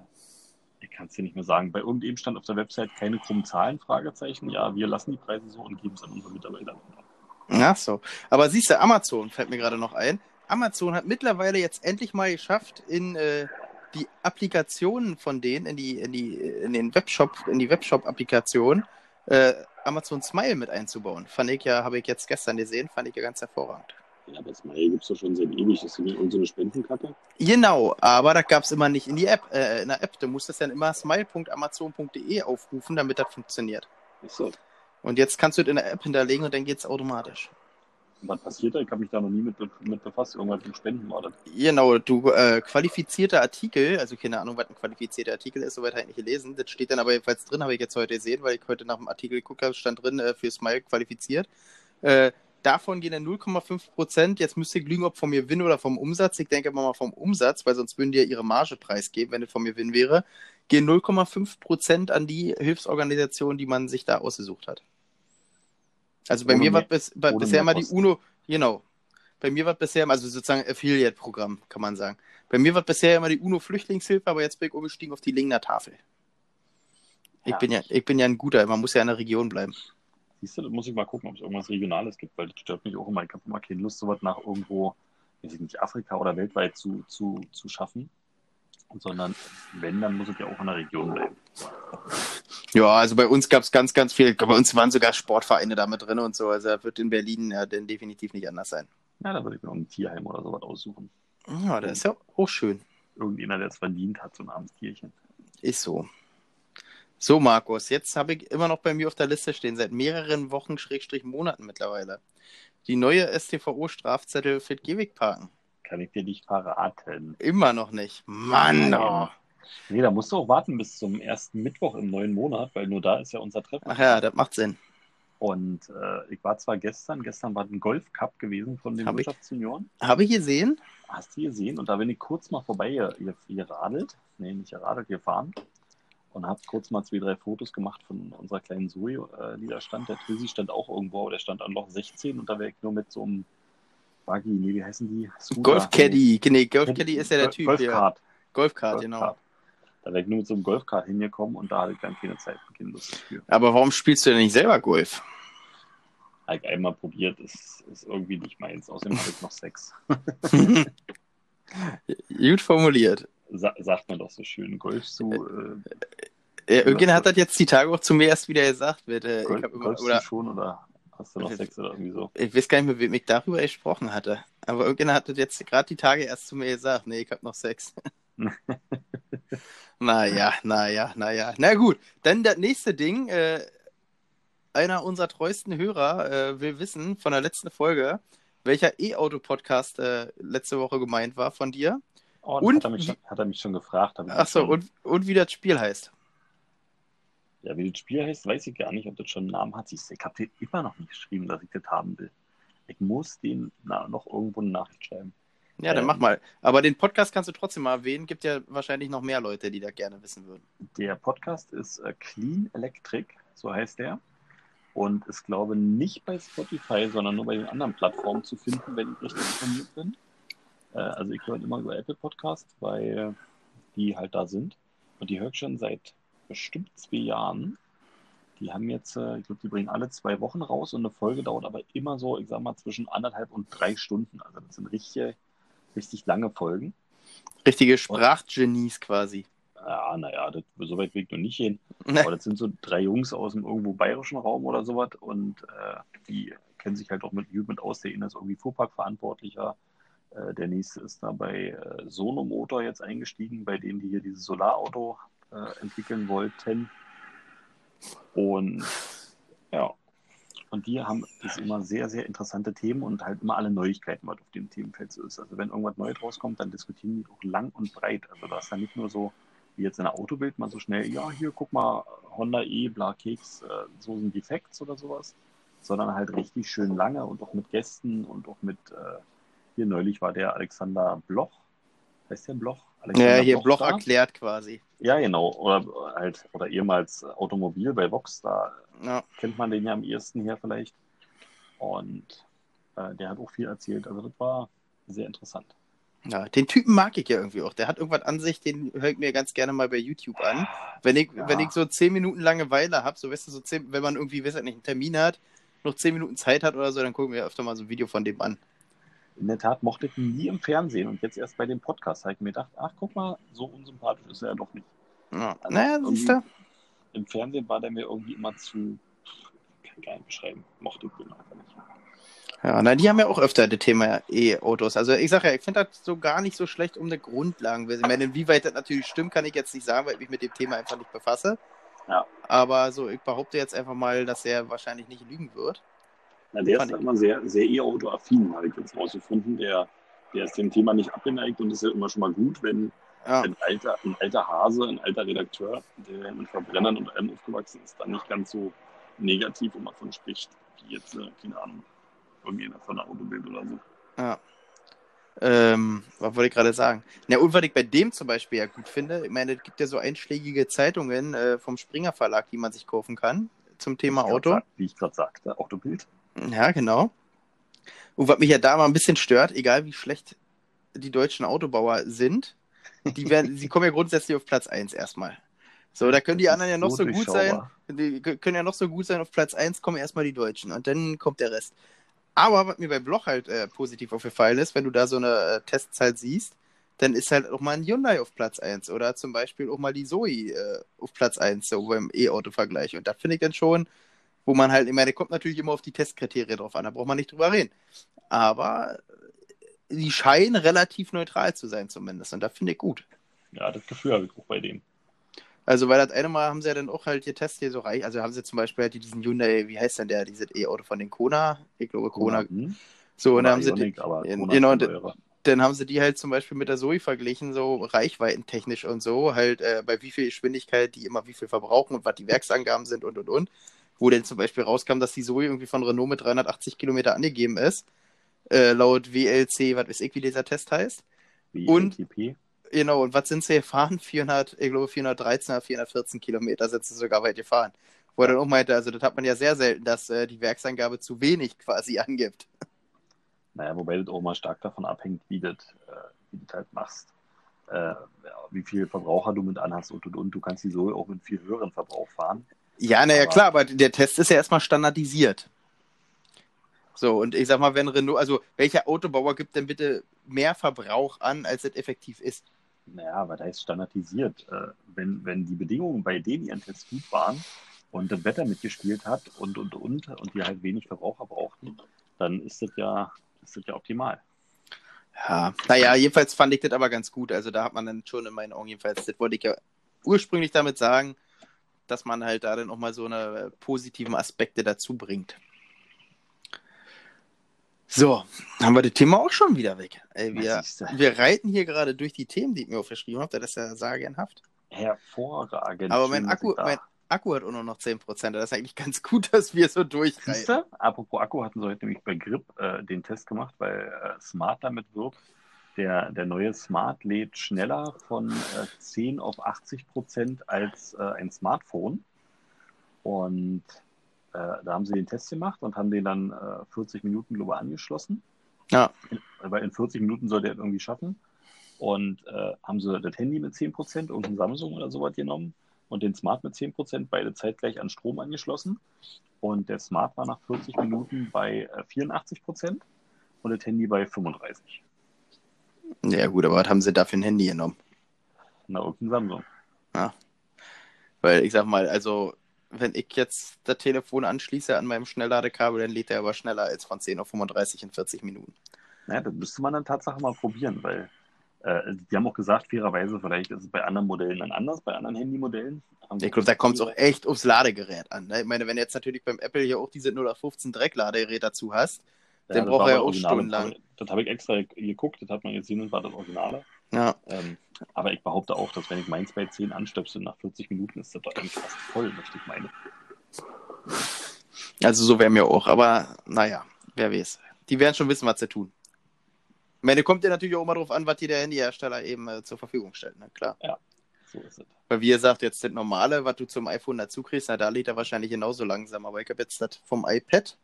ich kann es dir nicht mehr sagen. Bei irgendeinem stand auf der Website keine krummen Zahlen, Fragezeichen. Ja, wir lassen die Preise so und geben es an unsere Mitarbeiter. Ach so. Aber siehst du, Amazon fällt mir gerade noch ein. Amazon hat mittlerweile jetzt endlich mal geschafft, in äh, die Applikationen von denen, in die, in die, in den Webshop, in die Webshop-Applikation, äh, Amazon Smile mit einzubauen. Fand ich ja, habe ich jetzt gestern gesehen, fand ich ja ganz hervorragend. Ja, aber Smile gibt es doch schon seit ewig. Ist das nicht irgendeine Spendenkacke? Genau, aber das gab es immer nicht in die App, äh, in der App. Du musstest dann immer smile.amazon.de aufrufen, damit das funktioniert. Ach so. Und jetzt kannst du das in der App hinterlegen und dann geht es automatisch. Was passiert da? Ich habe mich da noch nie mit, mit befasst. Irgendwas mit Spenden war das. Genau, du äh, qualifizierte Artikel, also keine Ahnung, was ein qualifizierter Artikel ist, soweit habe ich nicht gelesen. Das steht dann aber jedenfalls drin, habe ich jetzt heute gesehen, weil ich heute nach dem Artikel geguckt habe, stand drin, äh, für Smile qualifiziert. Äh, davon gehen dann 0,5 Prozent. Jetzt müsste ich lügen, ob vom Gewinn oder vom Umsatz. Ich denke mal vom Umsatz, weil sonst würden die ja ihre Marge preisgeben, wenn es vom Gewinn wäre. Gehen 0,5 Prozent an die Hilfsorganisation, die man sich da ausgesucht hat. Also bei Ohne mir war bis, bei, bisher mal die. UNO, genau. Bei mir war bisher, also sozusagen Affiliate-Programm, kann man sagen. Bei mir war bisher immer die UNO-Flüchtlingshilfe, aber jetzt bin ich umgestiegen auf die Lingner Tafel. Ich, Ja. bin ja, ich bin ja ein guter, man muss ja in der Region bleiben. Siehst du, da muss ich mal gucken, ob es irgendwas Regionales gibt, weil das stört mich auch immer. Ich habe immer keine Lust, sowas nach irgendwo, weiß ich nicht, Afrika oder weltweit zu, zu, zu schaffen. Sondern wenn, dann muss es ja auch in der Region bleiben. Ja, also bei uns gab es ganz, ganz viel. Bei uns waren sogar Sportvereine da mit drin und so. Also das wird in Berlin ja dann definitiv nicht anders sein. Ja, da würde ich mir auch ein Tierheim oder sowas aussuchen. Ja, das ist ja auch schön. Irgendjemand, der es verdient hat, so ein armes Tierchen. Ist so. So, Markus, jetzt habe ich immer noch bei mir auf der Liste stehen, seit mehreren Wochen, Schrägstrich Monaten mittlerweile. Die neue STVO-Strafzettel für Gehwegparken. Kann ich dir nicht verraten. Immer noch nicht. Mann, oh. Nee, da musst du auch warten bis zum ersten Mittwoch im neuen Monat, weil nur da ist ja unser Treffen. Ach ja, das macht Sinn. Und äh, ich war zwar gestern, gestern war ein Golfcup gewesen von den Hab ich. Wirtschaftsjunioren. Habe ich gesehen? Hast du gesehen? Und da bin ich kurz mal vorbei ge- ge- geradelt. Nee, nicht geradelt, gefahren. Und habe kurz mal zwei, drei Fotos gemacht von unserer kleinen Zoe, äh, die da stand. Der Trizzy stand auch irgendwo, aber der stand an Loch 16 und da wäre ich nur mit so einem Buggy, nee, wie heißen die? Scooter. Golfcaddy. Nee, Golfcaddy ist ja der Gol- Typ. Golfkart. Golfkart, genau. Golfkart. Da wäre ich nur mit so einem Golfkart hingekommen und da hatte ich dann keine Zeit und keine Lust für. Aber warum spielst du denn nicht selber Golf? Habe ich einmal probiert, ist, ist irgendwie nicht meins. Außerdem habe ich noch Sex. Gut formuliert. Sa sagt man doch so schön. Golf zu, äh, Ja, irgendjemand hat das jetzt die Tage auch zu mir erst wieder gesagt. Äh, ich, Golf, hab immer, oder, schon oder hast du noch Sex oder irgendwie so? ich weiß gar nicht mehr, wem ich darüber gesprochen hatte. Aber irgendjemand hat das jetzt gerade die Tage erst zu mir gesagt. Nee, ich habe noch Sex. naja, naja, naja. Na gut, dann das nächste Ding. Äh, einer unserer treuesten Hörer äh, will wissen von der letzten Folge, welcher E-Auto-Podcast äh, letzte Woche gemeint war von dir. Oh, Und hat, er mich schon, hat er mich schon gefragt. ich Achso, und, und wie das Spiel heißt. Ja, wie das Spiel heißt, weiß ich gar nicht, ob das schon einen Namen hat. Ich habe den immer noch nicht geschrieben, dass ich das haben will. Ich muss den noch irgendwo eine Nachricht schreiben. Ja, dann Ähm. mach mal. Aber den Podcast kannst du trotzdem mal erwähnen. Gibt ja wahrscheinlich noch mehr Leute, die da gerne wissen würden. Der Podcast ist äh, Clean Electric, so heißt der. Und ist, glaube ich, nicht bei Spotify, sondern nur bei den anderen Plattformen zu finden, wenn ich richtig informiert bin. Äh, also ich höre immer über Apple Podcast, weil die halt da sind. Und die höre ich schon seit bestimmt zwei Jahren. Die haben jetzt, äh, ich glaube, die bringen alle zwei Wochen raus und eine Folge dauert aber immer so, ich sag mal, zwischen anderthalb und drei Stunden. Also das sind richtig, richtig lange Folgen. Richtige Sprachgenies quasi. Ja, naja, das, so weit will ich noch nicht hin. Aber das sind so drei Jungs aus dem irgendwo bayerischen Raum oder sowas und äh, die kennen sich halt auch mit mit aus. Der eine ist irgendwie Fuhrparkverantwortlicher. Äh, der nächste ist da bei äh, Sono Motor jetzt eingestiegen, bei denen die hier dieses Solarauto äh, entwickeln wollten. Und ja, und die haben das immer sehr, sehr interessante Themen und halt immer alle Neuigkeiten, was auf dem Themenfeld so ist. Also wenn irgendwas Neues rauskommt, dann diskutieren die auch lang und breit. Also da ist dann nicht nur so, wie jetzt in der Autobild mal so schnell, ja, hier, guck mal, Honda E, bla, Keks, äh, so sind die Facts oder sowas, sondern halt richtig schön lange und auch mit Gästen und auch mit, äh, hier neulich war der Alexander Bloch, heißt der Bloch? Alexander Ja, hier Bloch da. erklärt quasi. Ja, genau, oder halt, oder ehemals Automobil bei Vox, da Ja. kennt man den ja am ehesten her vielleicht. Und äh, der hat auch viel erzählt, also das war sehr interessant. ja, den Typen mag ich ja irgendwie auch. Der hat irgendwas an sich, den höre ich mir ganz gerne mal bei YouTube an. Wenn ich, Ja. wenn ich so zehn Minuten Langeweile habe, so weißt du, so zehn, wenn man irgendwie, weiß ich nicht, einen Termin hat, noch zehn Minuten Zeit hat oder so, dann gucken wir öfter mal so ein Video von dem an. In der Tat mochte ich ihn nie im Fernsehen und jetzt erst bei dem Podcast habe ich mir gedacht, ach guck mal, so unsympathisch ist er ja doch nicht. Ja. Also Naja, siehst du? Im Fernsehen war der mir irgendwie immer zu, gar nicht beschreiben. Mochte ich den einfach nicht. Ja, na, die haben ja auch öfter das Thema E-Autos. Also ich sage ja, ich finde das so gar nicht so schlecht um eine Grundlagen. Ich meine, inwieweit das natürlich stimmt, kann ich jetzt nicht sagen, weil ich mich mit dem Thema einfach nicht befasse. Ja. Aber so, ich behaupte jetzt einfach mal, dass er wahrscheinlich nicht lügen wird. Na, der ist immer sehr, sehr E-Auto-affin, habe ich jetzt rausgefunden. Der, der ist dem Thema nicht abgeneigt und ist ja immer schon mal gut, wenn Ja, ein alter, ein alter Hase, ein alter Redakteur, der mit Verbrennern und allem aufgewachsen ist, dann nicht ganz so negativ immer von spricht, wie jetzt, äh, keine Ahnung, irgendjemand von der Autobild oder so. ja. Ähm, was wollte ich gerade sagen? Na, und was ich bei dem zum Beispiel ja gut finde, ich meine, es gibt ja so einschlägige Zeitungen äh, vom Springer Verlag, die man sich kaufen kann zum Thema Auto. sag- Wie ich gerade sagte, Autobild. Ja, genau. Und was mich ja da mal ein bisschen stört, egal wie schlecht die deutschen Autobauer sind, die werden, sie kommen ja grundsätzlich auf Platz 1 erstmal. So, da können die anderen ja noch so gut sein. Die können ja noch so gut sein, auf Platz 1 kommen erstmal die Deutschen und dann kommt der Rest. Aber was mir bei Bloch halt äh, positiv aufgefallen ist, wenn du da so eine äh, Testzahl siehst, dann ist halt auch mal ein Hyundai auf Platz 1 oder zum Beispiel auch mal die Zoe äh, auf Platz 1, so beim E-Auto-Vergleich. Und das finde ich dann schon, wo man halt, ich meine, kommt natürlich immer auf die Testkriterien drauf an, da braucht man nicht drüber reden. Aber äh, die scheinen relativ neutral zu sein zumindest und das finde ich gut. Ja, das Gefühl habe ich auch bei dem. Also, weil das eine Mal haben sie ja dann auch halt getestet hier so reich. Also haben sie zum Beispiel halt diesen Hyundai, wie heißt denn der, dieses E-Auto von den Kona? Ich glaube Kona. Hm? So, und Oder dann haben, sie die, in- Kona genau, ist d- teurer. dann haben sie die halt zum Beispiel mit der Zoe verglichen, so reichweitentechnisch und so, halt äh, bei wie viel Geschwindigkeit die immer wie viel verbrauchen und was die Werksangaben sind und und und. Wo dann zum Beispiel rauskam, dass die Zoe irgendwie von Renault mit 380 Kilometer angegeben ist. Äh, laut WLC, was weiß ich, wie dieser Test heißt. Wie und-. Genau, und was sind sie gefahren? 400, ich glaube 413 oder 414 Kilometer sind sie sogar weit gefahren. Wo er dann auch meinte, also das hat man ja sehr selten, dass äh, die Werksangabe zu wenig quasi angibt. Naja, wobei das auch mal stark davon abhängt, wie das, äh, wie du das halt machst. Äh, wie viel Verbraucher du mit anhast und und und. Du kannst die so auch mit viel höheren Verbrauch fahren. Ja, naja, Aber- klar, aber der Test ist ja erstmal standardisiert. So, und ich sag mal, wenn Renault, also welcher Autobauer gibt denn bitte mehr Verbrauch an, als es effektiv ist? Naja, was heißt standardisiert? Äh, wenn, wenn die Bedingungen bei denen ihren Tests gut waren und das Wetter mitgespielt hat und und und und die halt wenig Verbraucher brauchten, dann ist das ja, ist das ja optimal. Ja, naja, jedenfalls fand ich das aber ganz gut. Also da hat man dann schon in meinen Augen jedenfalls, das wollte ich ja ursprünglich damit sagen, dass man halt da dann auch mal so eine positiven Aspekte dazu bringt. So, haben wir das Thema auch schon wieder weg. Ey, wir, wir reiten hier gerade durch die Themen, die ich mir aufgeschrieben habe. Das ist ja sagenhaft. Hervorragend. Aber mein Akku, mein Akku hat auch nur noch 10%. Das ist eigentlich ganz gut, dass wir so durchreiten. Apropos Akku hatten sie heute nämlich bei Grip äh, den Test gemacht, weil äh, Smart damit wirbt. Der, der neue Smart lädt schneller von äh, 10 auf 80 Prozent als äh, ein Smartphone. Und äh, da haben sie den Test gemacht und haben den dann äh, 40 Minuten, glaube ich, angeschlossen. Ja. In, weil in 40 Minuten soll der irgendwie schaffen. Und äh, haben sie das Handy mit 10 Prozent, irgendein Samsung oder sowas genommen und den Smart mit 10 Prozent, beide zeitgleich an Strom angeschlossen. Und der Smart war nach 40 Minuten bei äh, 84 Prozent und das Handy bei 35. Ja, gut, aber was haben sie da für ein Handy genommen? Na, irgendein Samsung. Weil ich sag mal, also, wenn ich jetzt das Telefon anschließe an meinem Schnellladekabel, dann lädt er aber schneller als von 10 auf 35 in 40 Minuten. Naja, das müsste man dann Tatsache mal probieren, weil äh, die haben auch gesagt, fairerweise, vielleicht ist es bei anderen Modellen dann anders, bei anderen Handymodellen. Ich glaube, da kommt es auch echt aufs Ladegerät an. Ne? Ich meine, wenn du jetzt natürlich beim Apple hier auch diese 0815 Dreckladegerät dazu hast, dann das braucht er ja auch stundenlang. Das habe ich extra geguckt, das hat man gesehen und war das Originale. Ja, Ähm, aber ich behaupte auch, dass wenn ich meins bei 10 anstöpsel, nach 40 Minuten ist das doch eigentlich fast voll, möchte ich meinen. also so wäre mir auch. Aber naja, wer weiß. Die werden schon wissen, was sie tun. Ich meine, kommt ja natürlich auch immer drauf an, was dir der Handyhersteller eben äh, zur Verfügung stellt. Ne? Klar. So ist es. Weil wie ihr sagt, jetzt das normale, was du zum iPhone dazu kriegst, na, da lädt er wahrscheinlich genauso langsam. Aber ich habe jetzt das vom iPad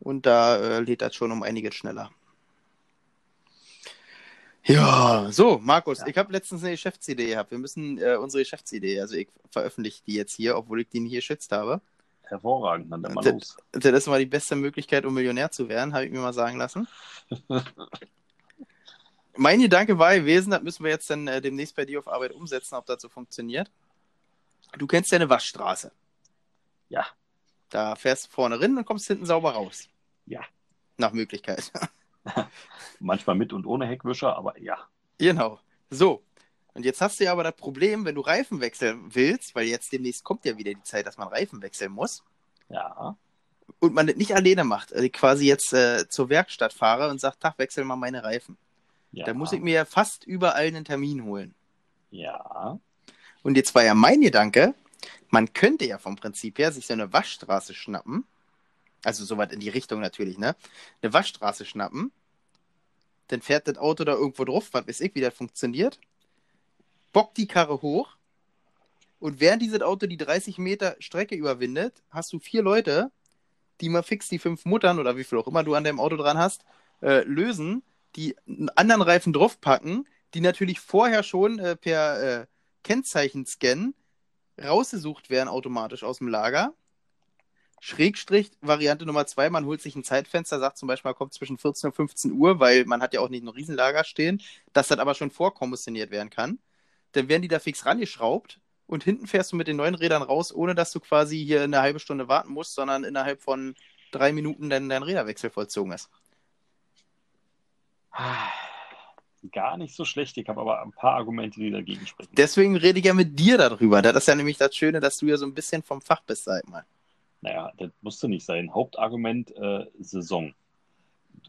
und da äh, lädt das schon um einiges schneller. Ja, so, Markus, Ja. ich habe letztens eine Geschäftsidee gehabt. Wir müssen äh, unsere Geschäftsidee, also ich veröffentliche die jetzt hier, obwohl ich die nicht geschützt habe. Hervorragend, dann, mal Das- los. Das ist mal die beste Möglichkeit, um Millionär zu werden, habe ich mir mal sagen lassen. mein Gedanke war gewesen, das müssen wir jetzt dann äh, demnächst bei dir auf Arbeit umsetzen, ob das so funktioniert. Du kennst ja eine Waschstraße. Ja. Da fährst du vorne rein und kommst hinten sauber raus. Ja. Nach Möglichkeit. Manchmal mit und ohne Heckwischer, aber ja. Genau. So. Und jetzt hast du ja aber das Problem, wenn du Reifen wechseln willst, weil jetzt demnächst kommt ja wieder die Zeit, dass man Reifen wechseln muss. Ja. Und man das nicht alleine macht, also quasi jetzt äh, zur Werkstatt fahre und sagt, Tag, wechsel mal meine Reifen. ja. Da muss ich mir ja fast überall einen Termin holen. Ja. Und jetzt war ja mein Gedanke, man könnte ja vom Prinzip her sich so eine Waschstraße schnappen. Also soweit in die Richtung natürlich, ne? Eine Waschstraße schnappen. Dann fährt das Auto da irgendwo drauf, was weiß ich, wie das funktioniert. Bockt die Karre hoch. Und während dieses Auto die 30 Meter Strecke überwindet, hast du vier Leute, die mal fix die fünf Muttern oder wie viel auch immer du an deinem Auto dran hast, äh, lösen, die einen anderen Reifen draufpacken, die natürlich vorher schon äh, per äh, Kennzeichenscan rausgesucht werden automatisch aus dem Lager. Schrägstrich, Variante Nummer zwei, man holt sich ein Zeitfenster, sagt zum Beispiel, man kommt zwischen 14 und 15 Uhr, weil man hat ja auch nicht ein Riesenlager stehen, dass das aber schon vorkommissioniert werden kann. Dann werden die da fix rangeschraubt und hinten fährst du mit den neuen Rädern raus, ohne dass du quasi hier eine halbe Stunde warten musst, sondern innerhalb von drei Minuten dann dein Räderwechsel vollzogen ist. Gar nicht so schlecht. Ich habe aber ein paar Argumente, die dagegen sprechen. Deswegen rede ich ja mit dir darüber. Das ist ja nämlich das Schöne, dass du ja so ein bisschen vom Fach bist, sag mal. Naja, das musste nicht sein. Hauptargument äh, Saison.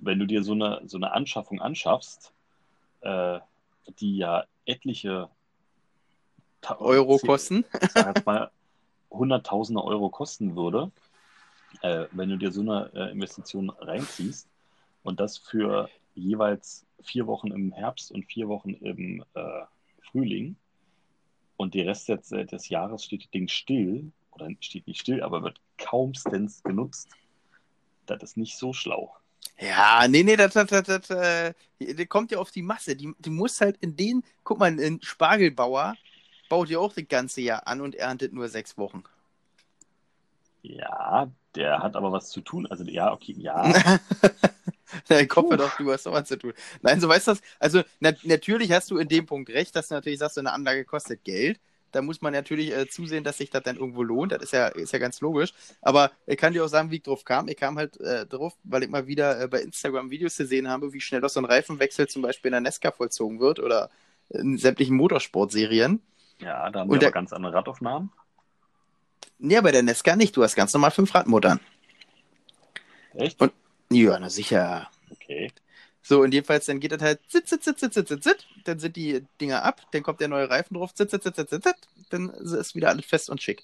Wenn du dir so eine, so eine Anschaffung anschaffst, äh, die ja etliche Ta- Euro kosten. ich sag mal, Hunderttausende Euro kosten würde, äh, wenn du dir so eine äh, Investition reinziehst und das für jeweils vier Wochen im Herbst und vier Wochen im äh, Frühling und die Rest äh, des Jahres steht das Ding still, oder steht nicht still, aber wird kaumstens genutzt, das ist nicht so schlau. Ja, nee, nee, das, das, das, das, äh, das kommt ja auf die Masse. Die, die muss halt in den, guck mal, ein Spargelbauer baut ja auch das ganze Jahr an und erntet nur sechs Wochen. Ja, der hat aber was zu tun. Also ja, okay, ja, Ich hoffe Puh. doch, du hast doch was zu tun. Nein, so weißt du das. Also na natürlich hast du in dem Punkt recht, dass du natürlich sagst, so eine Anlage kostet Geld. Da muss man natürlich äh, zusehen, dass sich das dann irgendwo lohnt. Das ist ja, ist ja ganz logisch. Aber ich kann dir auch sagen, wie ich drauf kam. Ich kam halt äh, drauf, weil ich mal wieder äh, bei Instagram Videos gesehen habe, wie schnell doch so ein Reifenwechsel zum Beispiel in der Nesca vollzogen wird oder in sämtlichen Motorsportserien. ja, da haben wir der- aber ganz andere Radaufnahmen. Nee, bei der Nesca nicht. Du hast ganz normal fünf Radmuttern. Echt? Und- Ja, na sicher. Okay. So, und jedenfalls, dann geht das halt zit, zit, zit, zit, zit, zit, zit, dann sind die Dinger ab, dann kommt der neue Reifen drauf, zit, zit, zit, zit, zit, zit, dann ist wieder alles fest und schick.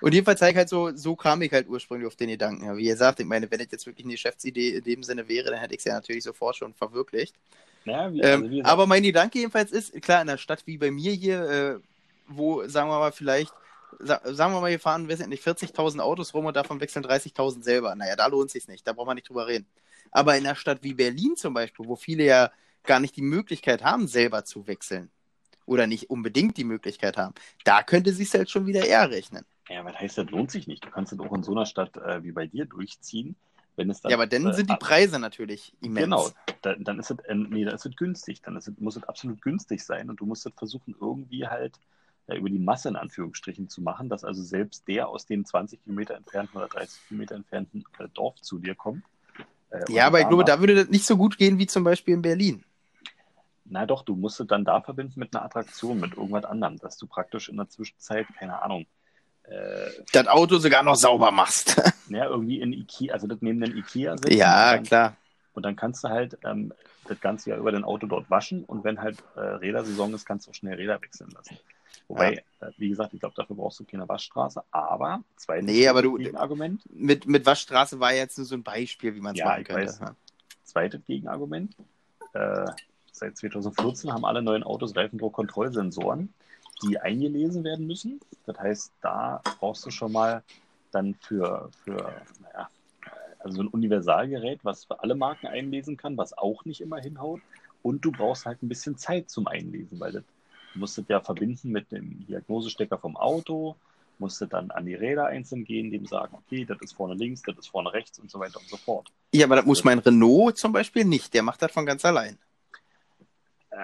Und jedenfalls zeige ich halt so, so kam ich halt ursprünglich auf den Gedanken. Ja, wie ihr sagt, ich meine, wenn das jetzt wirklich eine Geschäftsidee in dem Sinne wäre, dann hätte ich es ja natürlich sofort schon verwirklicht. Naja, wie, Ähm, also wie gesagt, aber mein Gedanke jedenfalls ist, klar, in einer Stadt wie bei mir hier, äh, wo, sagen wir mal, vielleicht, sagen wir mal, wir fahren, ich nicht, 40.000 Autos rum und davon wechseln 30.000 selber. Naja, da lohnt sich nicht, da braucht man nicht drüber reden. Aber in einer Stadt wie Berlin zum Beispiel, wo viele ja gar nicht die Möglichkeit haben, selber zu wechseln, oder nicht unbedingt die Möglichkeit haben, da könnte sich halt schon wieder eher rechnen. Ja, was heißt, das lohnt sich nicht. Du kannst das auch in so einer Stadt äh, wie bei dir durchziehen, wenn es dann. Ja, aber dann äh, sind die Preise natürlich immens. Genau, dann, dann ist es, äh, nee, dann ist es günstig. Dann ist es, muss es absolut günstig sein und du musst es versuchen, irgendwie halt ja, über die Masse in Anführungsstrichen zu machen, dass also selbst der aus dem 20 Kilometer entfernten oder 30 Kilometer entfernten äh, Dorf zu dir kommt. Äh, Ja, aber ich glaube, da würde das nicht so gut gehen wie zum Beispiel in Berlin. Na doch, du musst es dann da verbinden mit einer Attraktion, mit irgendwas anderem, dass du praktisch in der Zwischenzeit, keine Ahnung, äh, Das Auto sogar noch sauber machst. ja, irgendwie in Ikea, also das neben den Ikea setzen ja, dann, klar. Und dann kannst du halt ähm, das ganze Jahr über dein Auto dort waschen und wenn halt äh, Rädersaison ist, kannst du auch schnell Räder wechseln lassen. Wobei, äh, wie gesagt, ich glaube, dafür brauchst du keine Waschstraße, aber zweites Nee, aber du- Gegenargument, Mit, mit Waschstraße war jetzt nur so ein Beispiel, wie man es Ja, machen könnte. weiß. zweites Gegenargument, äh, seit 2014 haben alle neuen Autos Reifendruckkontrollsensoren, die eingelesen werden müssen. Das heißt, da brauchst du schon mal dann für, für naja, also so ein Universalgerät, was für alle Marken einlesen kann, was auch nicht immer hinhaut. Und du brauchst halt ein bisschen Zeit zum Einlesen, weil das, du musst das ja verbinden mit dem Diagnosestecker vom Auto, musst du dann an die Räder einzeln gehen, dem sagen, okay, das ist vorne links, das ist vorne rechts und so weiter und so fort. Ja, aber das muss mein Renault zum Beispiel nicht. Der macht das von ganz allein. Äh,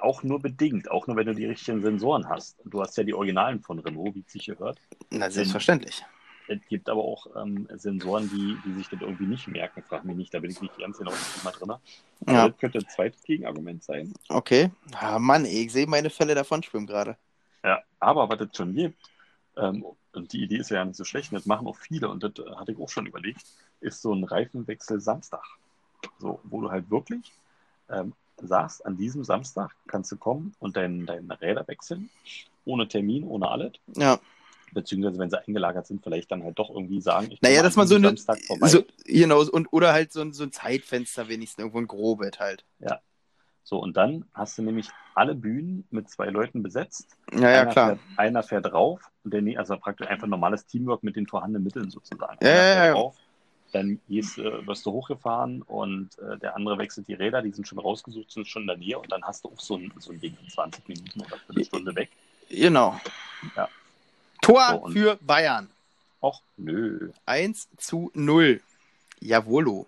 auch nur bedingt, auch nur wenn du die richtigen Sensoren hast. Du hast ja die Originalen von Renault, wie es sich gehört. Na, selbstverständlich. Es gibt aber auch ähm, Sensoren, die, die sich das irgendwie nicht merken. Frag mich nicht, da bin ich nicht ganz genau nicht mal drin. Ja. das könnte ein zweites Gegenargument sein. Okay. Ah, Mann, ich sehe meine Fälle davon schwimmen gerade. Ja, aber was es schon gibt, ähm, und die Idee ist ja nicht so schlecht, und das machen auch viele, und das äh, hatte ich auch schon überlegt, ist so ein Reifenwechsel Samstag. So, wo du halt wirklich ähm, sagst, an diesem Samstag kannst du kommen und deine dein Räder wechseln, ohne Termin, ohne alles. Ja. Beziehungsweise, wenn sie eingelagert sind, vielleicht dann halt doch irgendwie sagen, ich Naja, dass an man so eine. So, genau, und, oder halt so ein, so ein Zeitfenster wenigstens, irgendwo ein grobes halt. So, und dann hast du nämlich alle Bühnen mit zwei Leuten besetzt. Ja, ja, einer, klar. Fährt, einer fährt drauf, und der, also praktisch einfach normales Teamwork mit den vorhandenen Mitteln sozusagen. Ja, Einer ja, ja. Drauf, dann gehst, äh, wirst du hochgefahren und äh, der andere wechselt die Räder, die sind schon rausgesucht, sind schon in der Nähe und dann hast du auch so ein, so ein Ding in 20 Minuten oder eine Stunde weg. Genau. Ja. Tor und- für Bayern. Och, nö. 1 zu 0. Jawollo.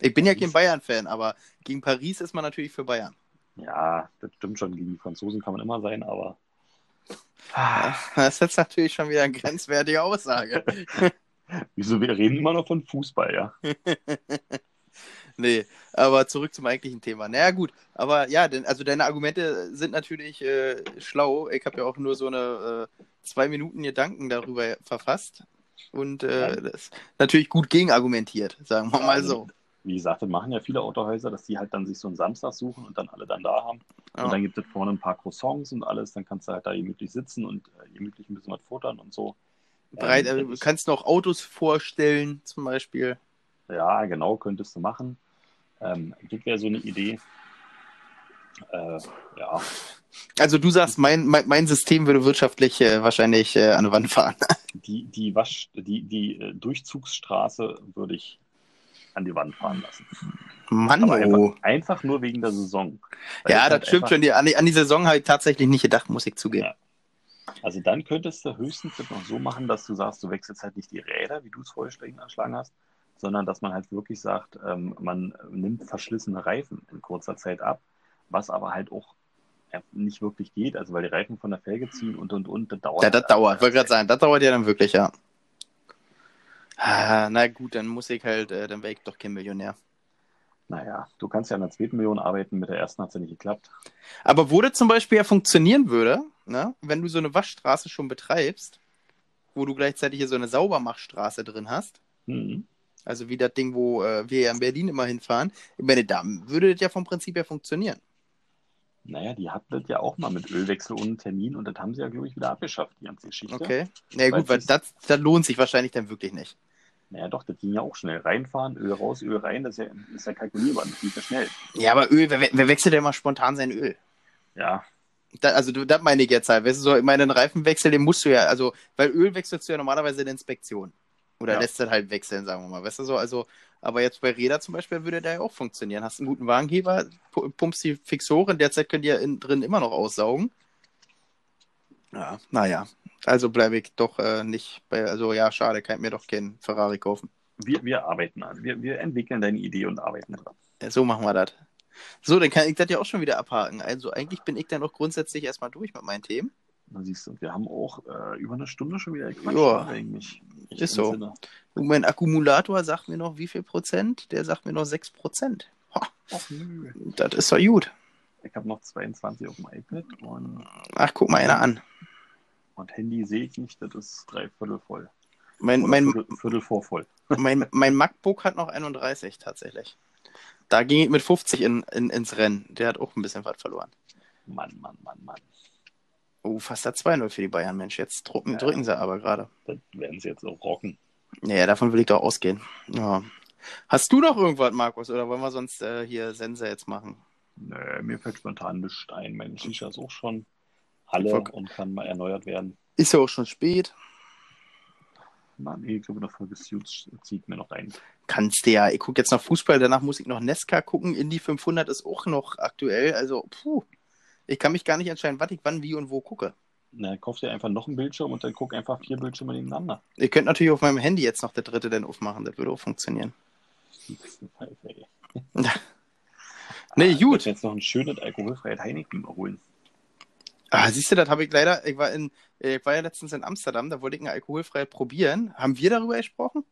Ich bin ja kein Bayern-Fan, aber gegen Paris ist man natürlich für Bayern. Ja, das stimmt schon. Gegen die Franzosen kann man immer sein, aber Das ist jetzt natürlich schon wieder eine grenzwertige Aussage. wieso? Wir reden immer noch von Fußball, ja. Nee, aber zurück zum eigentlichen Thema. Naja, gut, aber ja, denn, also deine Argumente sind natürlich äh, schlau. Ich habe ja auch nur so eine äh, zwei Minuten Gedanken darüber verfasst und äh, das ist natürlich gut gegenargumentiert, sagen wir mal so. Wie gesagt, das machen ja viele Autohäuser, dass die halt dann sich so einen Samstag suchen und dann alle dann da haben. Ja. Und dann gibt es vorne ein paar Croissants und alles. Dann kannst du halt da gemütlich sitzen und äh, gemütlich ein bisschen was futtern und so. Bereit, Ähm, äh, du kannst noch Autos vorstellen, zum Beispiel. Ja, genau, könntest du machen. Ähm, das wäre so eine Idee. Äh, ja, Also du sagst, mein, mein, mein System würde wirtschaftlich äh, wahrscheinlich äh, an die Wand fahren. die, die, Wasch, die, die äh, Durchzugsstraße würde ich an die Wand fahren lassen. Mann, Aber oh. einfach, einfach nur wegen der Saison. Weil Ja, das halt stimmt einfach- schon. Die, an, die, an die Saison habe ich tatsächlich nicht gedacht, muss ich zugeben. Ja. Also dann könntest du höchstens noch so machen, dass du sagst, du wechselst halt nicht die Räder, wie du es vorgeschlagen hast, sondern dass man halt wirklich sagt, ähm, man nimmt verschlissene Reifen in kurzer Zeit ab, was aber halt auch nicht wirklich geht, also weil die Reifen von der Felge ziehen und und und, das dauert. Ja, das halt dauert. Wollte gerade sagen, das dauert ja dann wirklich, ja. Ah, na gut, dann muss ich halt, äh, dann wäre ich doch kein Millionär. Naja, du kannst ja an der zweiten Million arbeiten, mit der ersten hat es ja nicht geklappt. Aber wo das zum Beispiel ja funktionieren würde, ne, wenn du so eine Waschstraße schon betreibst, wo du gleichzeitig hier so eine Saubermachstraße drin hast, Hm. Also wie das Ding, wo äh, wir ja in Berlin immer hinfahren, ich meine, da würde das ja vom Prinzip her funktionieren. Naja, die hatten das ja auch mal mit Ölwechsel ohne Termin und das haben sie ja, glaube ich, wieder abgeschafft, die ganze Geschichte. Okay. Na ja, gut, Weil das, das lohnt sich wahrscheinlich dann wirklich nicht. Naja, doch, das ging ja auch schnell. Reinfahren, Öl raus, Öl rein, das ist ja, ist ja kalkulierbar, das geht ja schnell. Ja, aber Öl, wer, wer wechselt denn mal spontan sein Öl? Ja, Da, also, das meine ich jetzt halt. Weißt du, so, ich meine, den Reifenwechsel, den musst du ja, also, weil Öl wechselst du ja normalerweise in der Inspektion. Oder Ja. lässt das halt wechseln, sagen wir mal. Weißt du so, also, aber jetzt bei Räder zum Beispiel würde der ja auch funktionieren. Hast einen guten Wagenheber, pu- pumpst die fix hoch, in der Zeit könnt ihr innen drin immer noch aussaugen. Ja, naja. Also bleibe ich doch äh, nicht bei, also ja, schade, kann ich mir doch keinen Ferrari kaufen. wir, wir arbeiten an. Wir, wir entwickeln deine Idee und arbeiten dran. Ja, so machen wir das. So, dann kann ich das ja auch schon wieder abhaken. Also eigentlich bin ich dann doch grundsätzlich erstmal durch mit meinen Themen. Da siehst du, wir haben auch äh, über eine Stunde schon wieder gequatscht. Ja. eigentlich. Ich Ist so. Sinne. Und mein Akkumulator sagt mir noch wie viel Prozent? Der sagt mir noch 6 Prozent. Ha, Ach nö. das ist doch gut. Ich habe noch 22 auf dem iPad und, Ach, guck mal einer an. und Handy sehe ich nicht, das ist drei Viertel voll. Mein, Oder mein, Viertel, Viertel vor voll. mein, mein MacBook hat noch 31 tatsächlich. Da ging ich mit 50 in, in, ins Rennen. Der hat auch ein bisschen was verloren. Mann, Mann, Mann, Mann. Oh, fast da 2-0 für die Bayern, Mensch. Jetzt drücken, Ja. drücken sie aber gerade. Das werden sie jetzt auch rocken. Naja, davon will ich doch ausgehen. Ja. Hast du noch irgendwas, Markus? Oder wollen wir sonst äh, hier Sense jetzt machen? Nö, mir fällt spontan ein. Meine Shisha ist auch schon alle Voll- und kann mal erneuert werden. Ist ja auch schon spät. Mann, ich glaube, eine Folge Suits zieht mir noch rein. Kannst du ja. Ich gucke jetzt noch Fußball, danach muss ich noch Nesca gucken. Indy 500 ist auch noch aktuell. Also, puh. Ich kann mich gar nicht entscheiden, was ich wann, wie und wo gucke. Na, kauf dir einfach noch einen Bildschirm und dann guck einfach vier Bildschirme nebeneinander. Ihr könnt natürlich auf meinem Handy jetzt noch der dritte dann aufmachen. Das würde auch funktionieren. Nee, Ich gut. würde jetzt noch ein schönes alkoholfreies Heineken holen. Ah, siehst du, das habe ich leider, ich war, in, ich war ja letztens in Amsterdam, da wollte ich ein alkoholfrei probieren. Haben wir darüber gesprochen?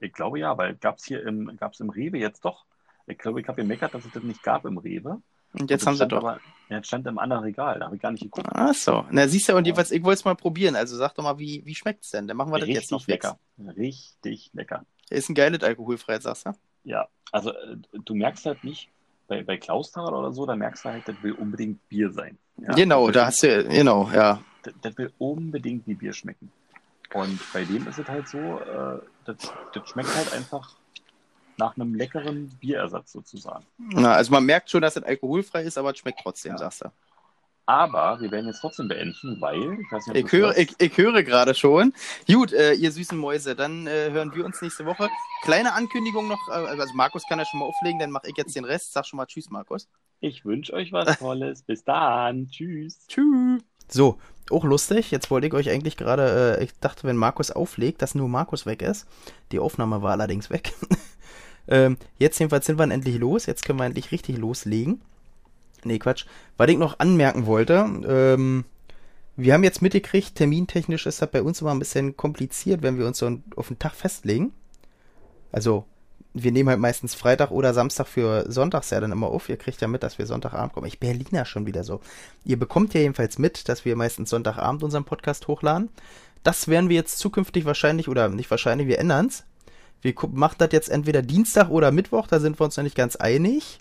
Ich glaube ja, weil gab es hier im, gab's im Rewe jetzt doch. Ich glaube, ich habe gemeckert, dass es das nicht gab im Rewe. Und jetzt haben sie doch. Aber, ja, jetzt stand im anderen Regal, da habe ich gar nicht geguckt. Ach so. Na, siehst du, und jedenfalls, ich wollte es mal probieren. Also sag doch mal, wie, wie schmeckt es denn? Dann machen wir das Richtig jetzt noch lecker. Richtig lecker. Ist ein geiles alkoholfrei, sagst du? Ja, also äh, du merkst halt nicht, bei, bei Klausthal oder so, da merkst du halt, das will unbedingt Bier sein. Ja? genau, das da hast du, genau, ja. Das, das, will unbedingt wie Bier schmecken. Und bei dem ist es halt so, äh, das, das schmeckt halt einfach nach einem leckeren Bierersatz sozusagen. Na, also man merkt schon, dass es alkoholfrei ist, aber es schmeckt trotzdem, ja. sagst du. Aber wir werden jetzt trotzdem beenden, weil ich weiß nicht, ich höre, ich, ich, höre gerade schon. Gut, äh, ihr süßen Mäuse, dann äh, hören wir uns nächste Woche. Kleine Ankündigung noch, äh, also Markus kann ja schon mal auflegen, dann mache ich jetzt den Rest. Sag schon mal Tschüss, Markus. Ich wünsche euch was Tolles. Bis dann. Tschüss. Tschüss. So, auch lustig. Jetzt wollte ich euch eigentlich gerade, äh, ich dachte, wenn Markus auflegt, dass nur Markus weg ist. Die Aufnahme war allerdings weg. ähm, jetzt jedenfalls sind wir endlich los. Jetzt können wir endlich richtig loslegen. Nee, Quatsch. Was ich noch anmerken wollte, ähm, wir haben jetzt mitgekriegt, termintechnisch ist das bei uns immer ein bisschen kompliziert, wenn wir uns so auf den Tag festlegen. Also, wir nehmen halt meistens Freitag oder Samstag für Sonntags ja dann immer auf. Ihr kriegt ja mit, dass wir Sonntagabend kommen. Ich Berliner schon wieder so. Ihr bekommt ja jedenfalls mit, dass wir meistens Sonntagabend unseren Podcast hochladen. Das werden wir jetzt zukünftig wahrscheinlich, oder nicht wahrscheinlich, wir ändern es. Wir machen das jetzt entweder Dienstag oder Mittwoch, da sind wir uns noch nicht ganz einig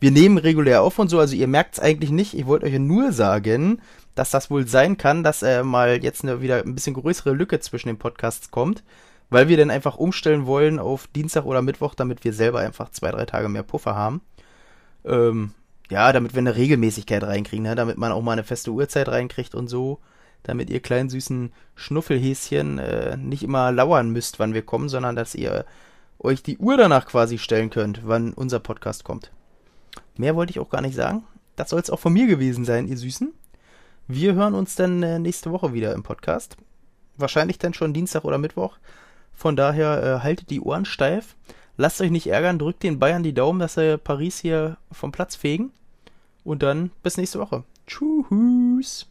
wir nehmen regulär auf und so, also ihr merkt es eigentlich nicht. Ich wollte euch nur sagen, dass das wohl sein kann, dass äh, mal jetzt eine, wieder ein bisschen größere Lücke zwischen den Podcasts kommt, weil wir dann einfach umstellen wollen auf Dienstag oder Mittwoch, damit wir selber einfach zwei, drei Tage mehr Puffer haben. Ähm, ja, damit wir eine Regelmäßigkeit reinkriegen, ne? damit man auch mal eine feste Uhrzeit reinkriegt und so, damit ihr kleinen süßen Schnuffelhäschen äh, nicht immer lauern müsst, wann wir kommen, sondern dass ihr euch die Uhr danach quasi stellen könnt, wann unser Podcast kommt. Mehr wollte ich auch gar nicht sagen. Das soll es auch von mir gewesen sein, ihr Süßen. Wir hören uns dann äh, nächste Woche wieder im Podcast. Wahrscheinlich dann schon Dienstag oder Mittwoch. Von daher äh, haltet die Ohren steif. Lasst euch nicht ärgern, drückt den Bayern die Daumen, dass sie Paris hier vom Platz fegen. Und dann bis nächste Woche. Tschüss.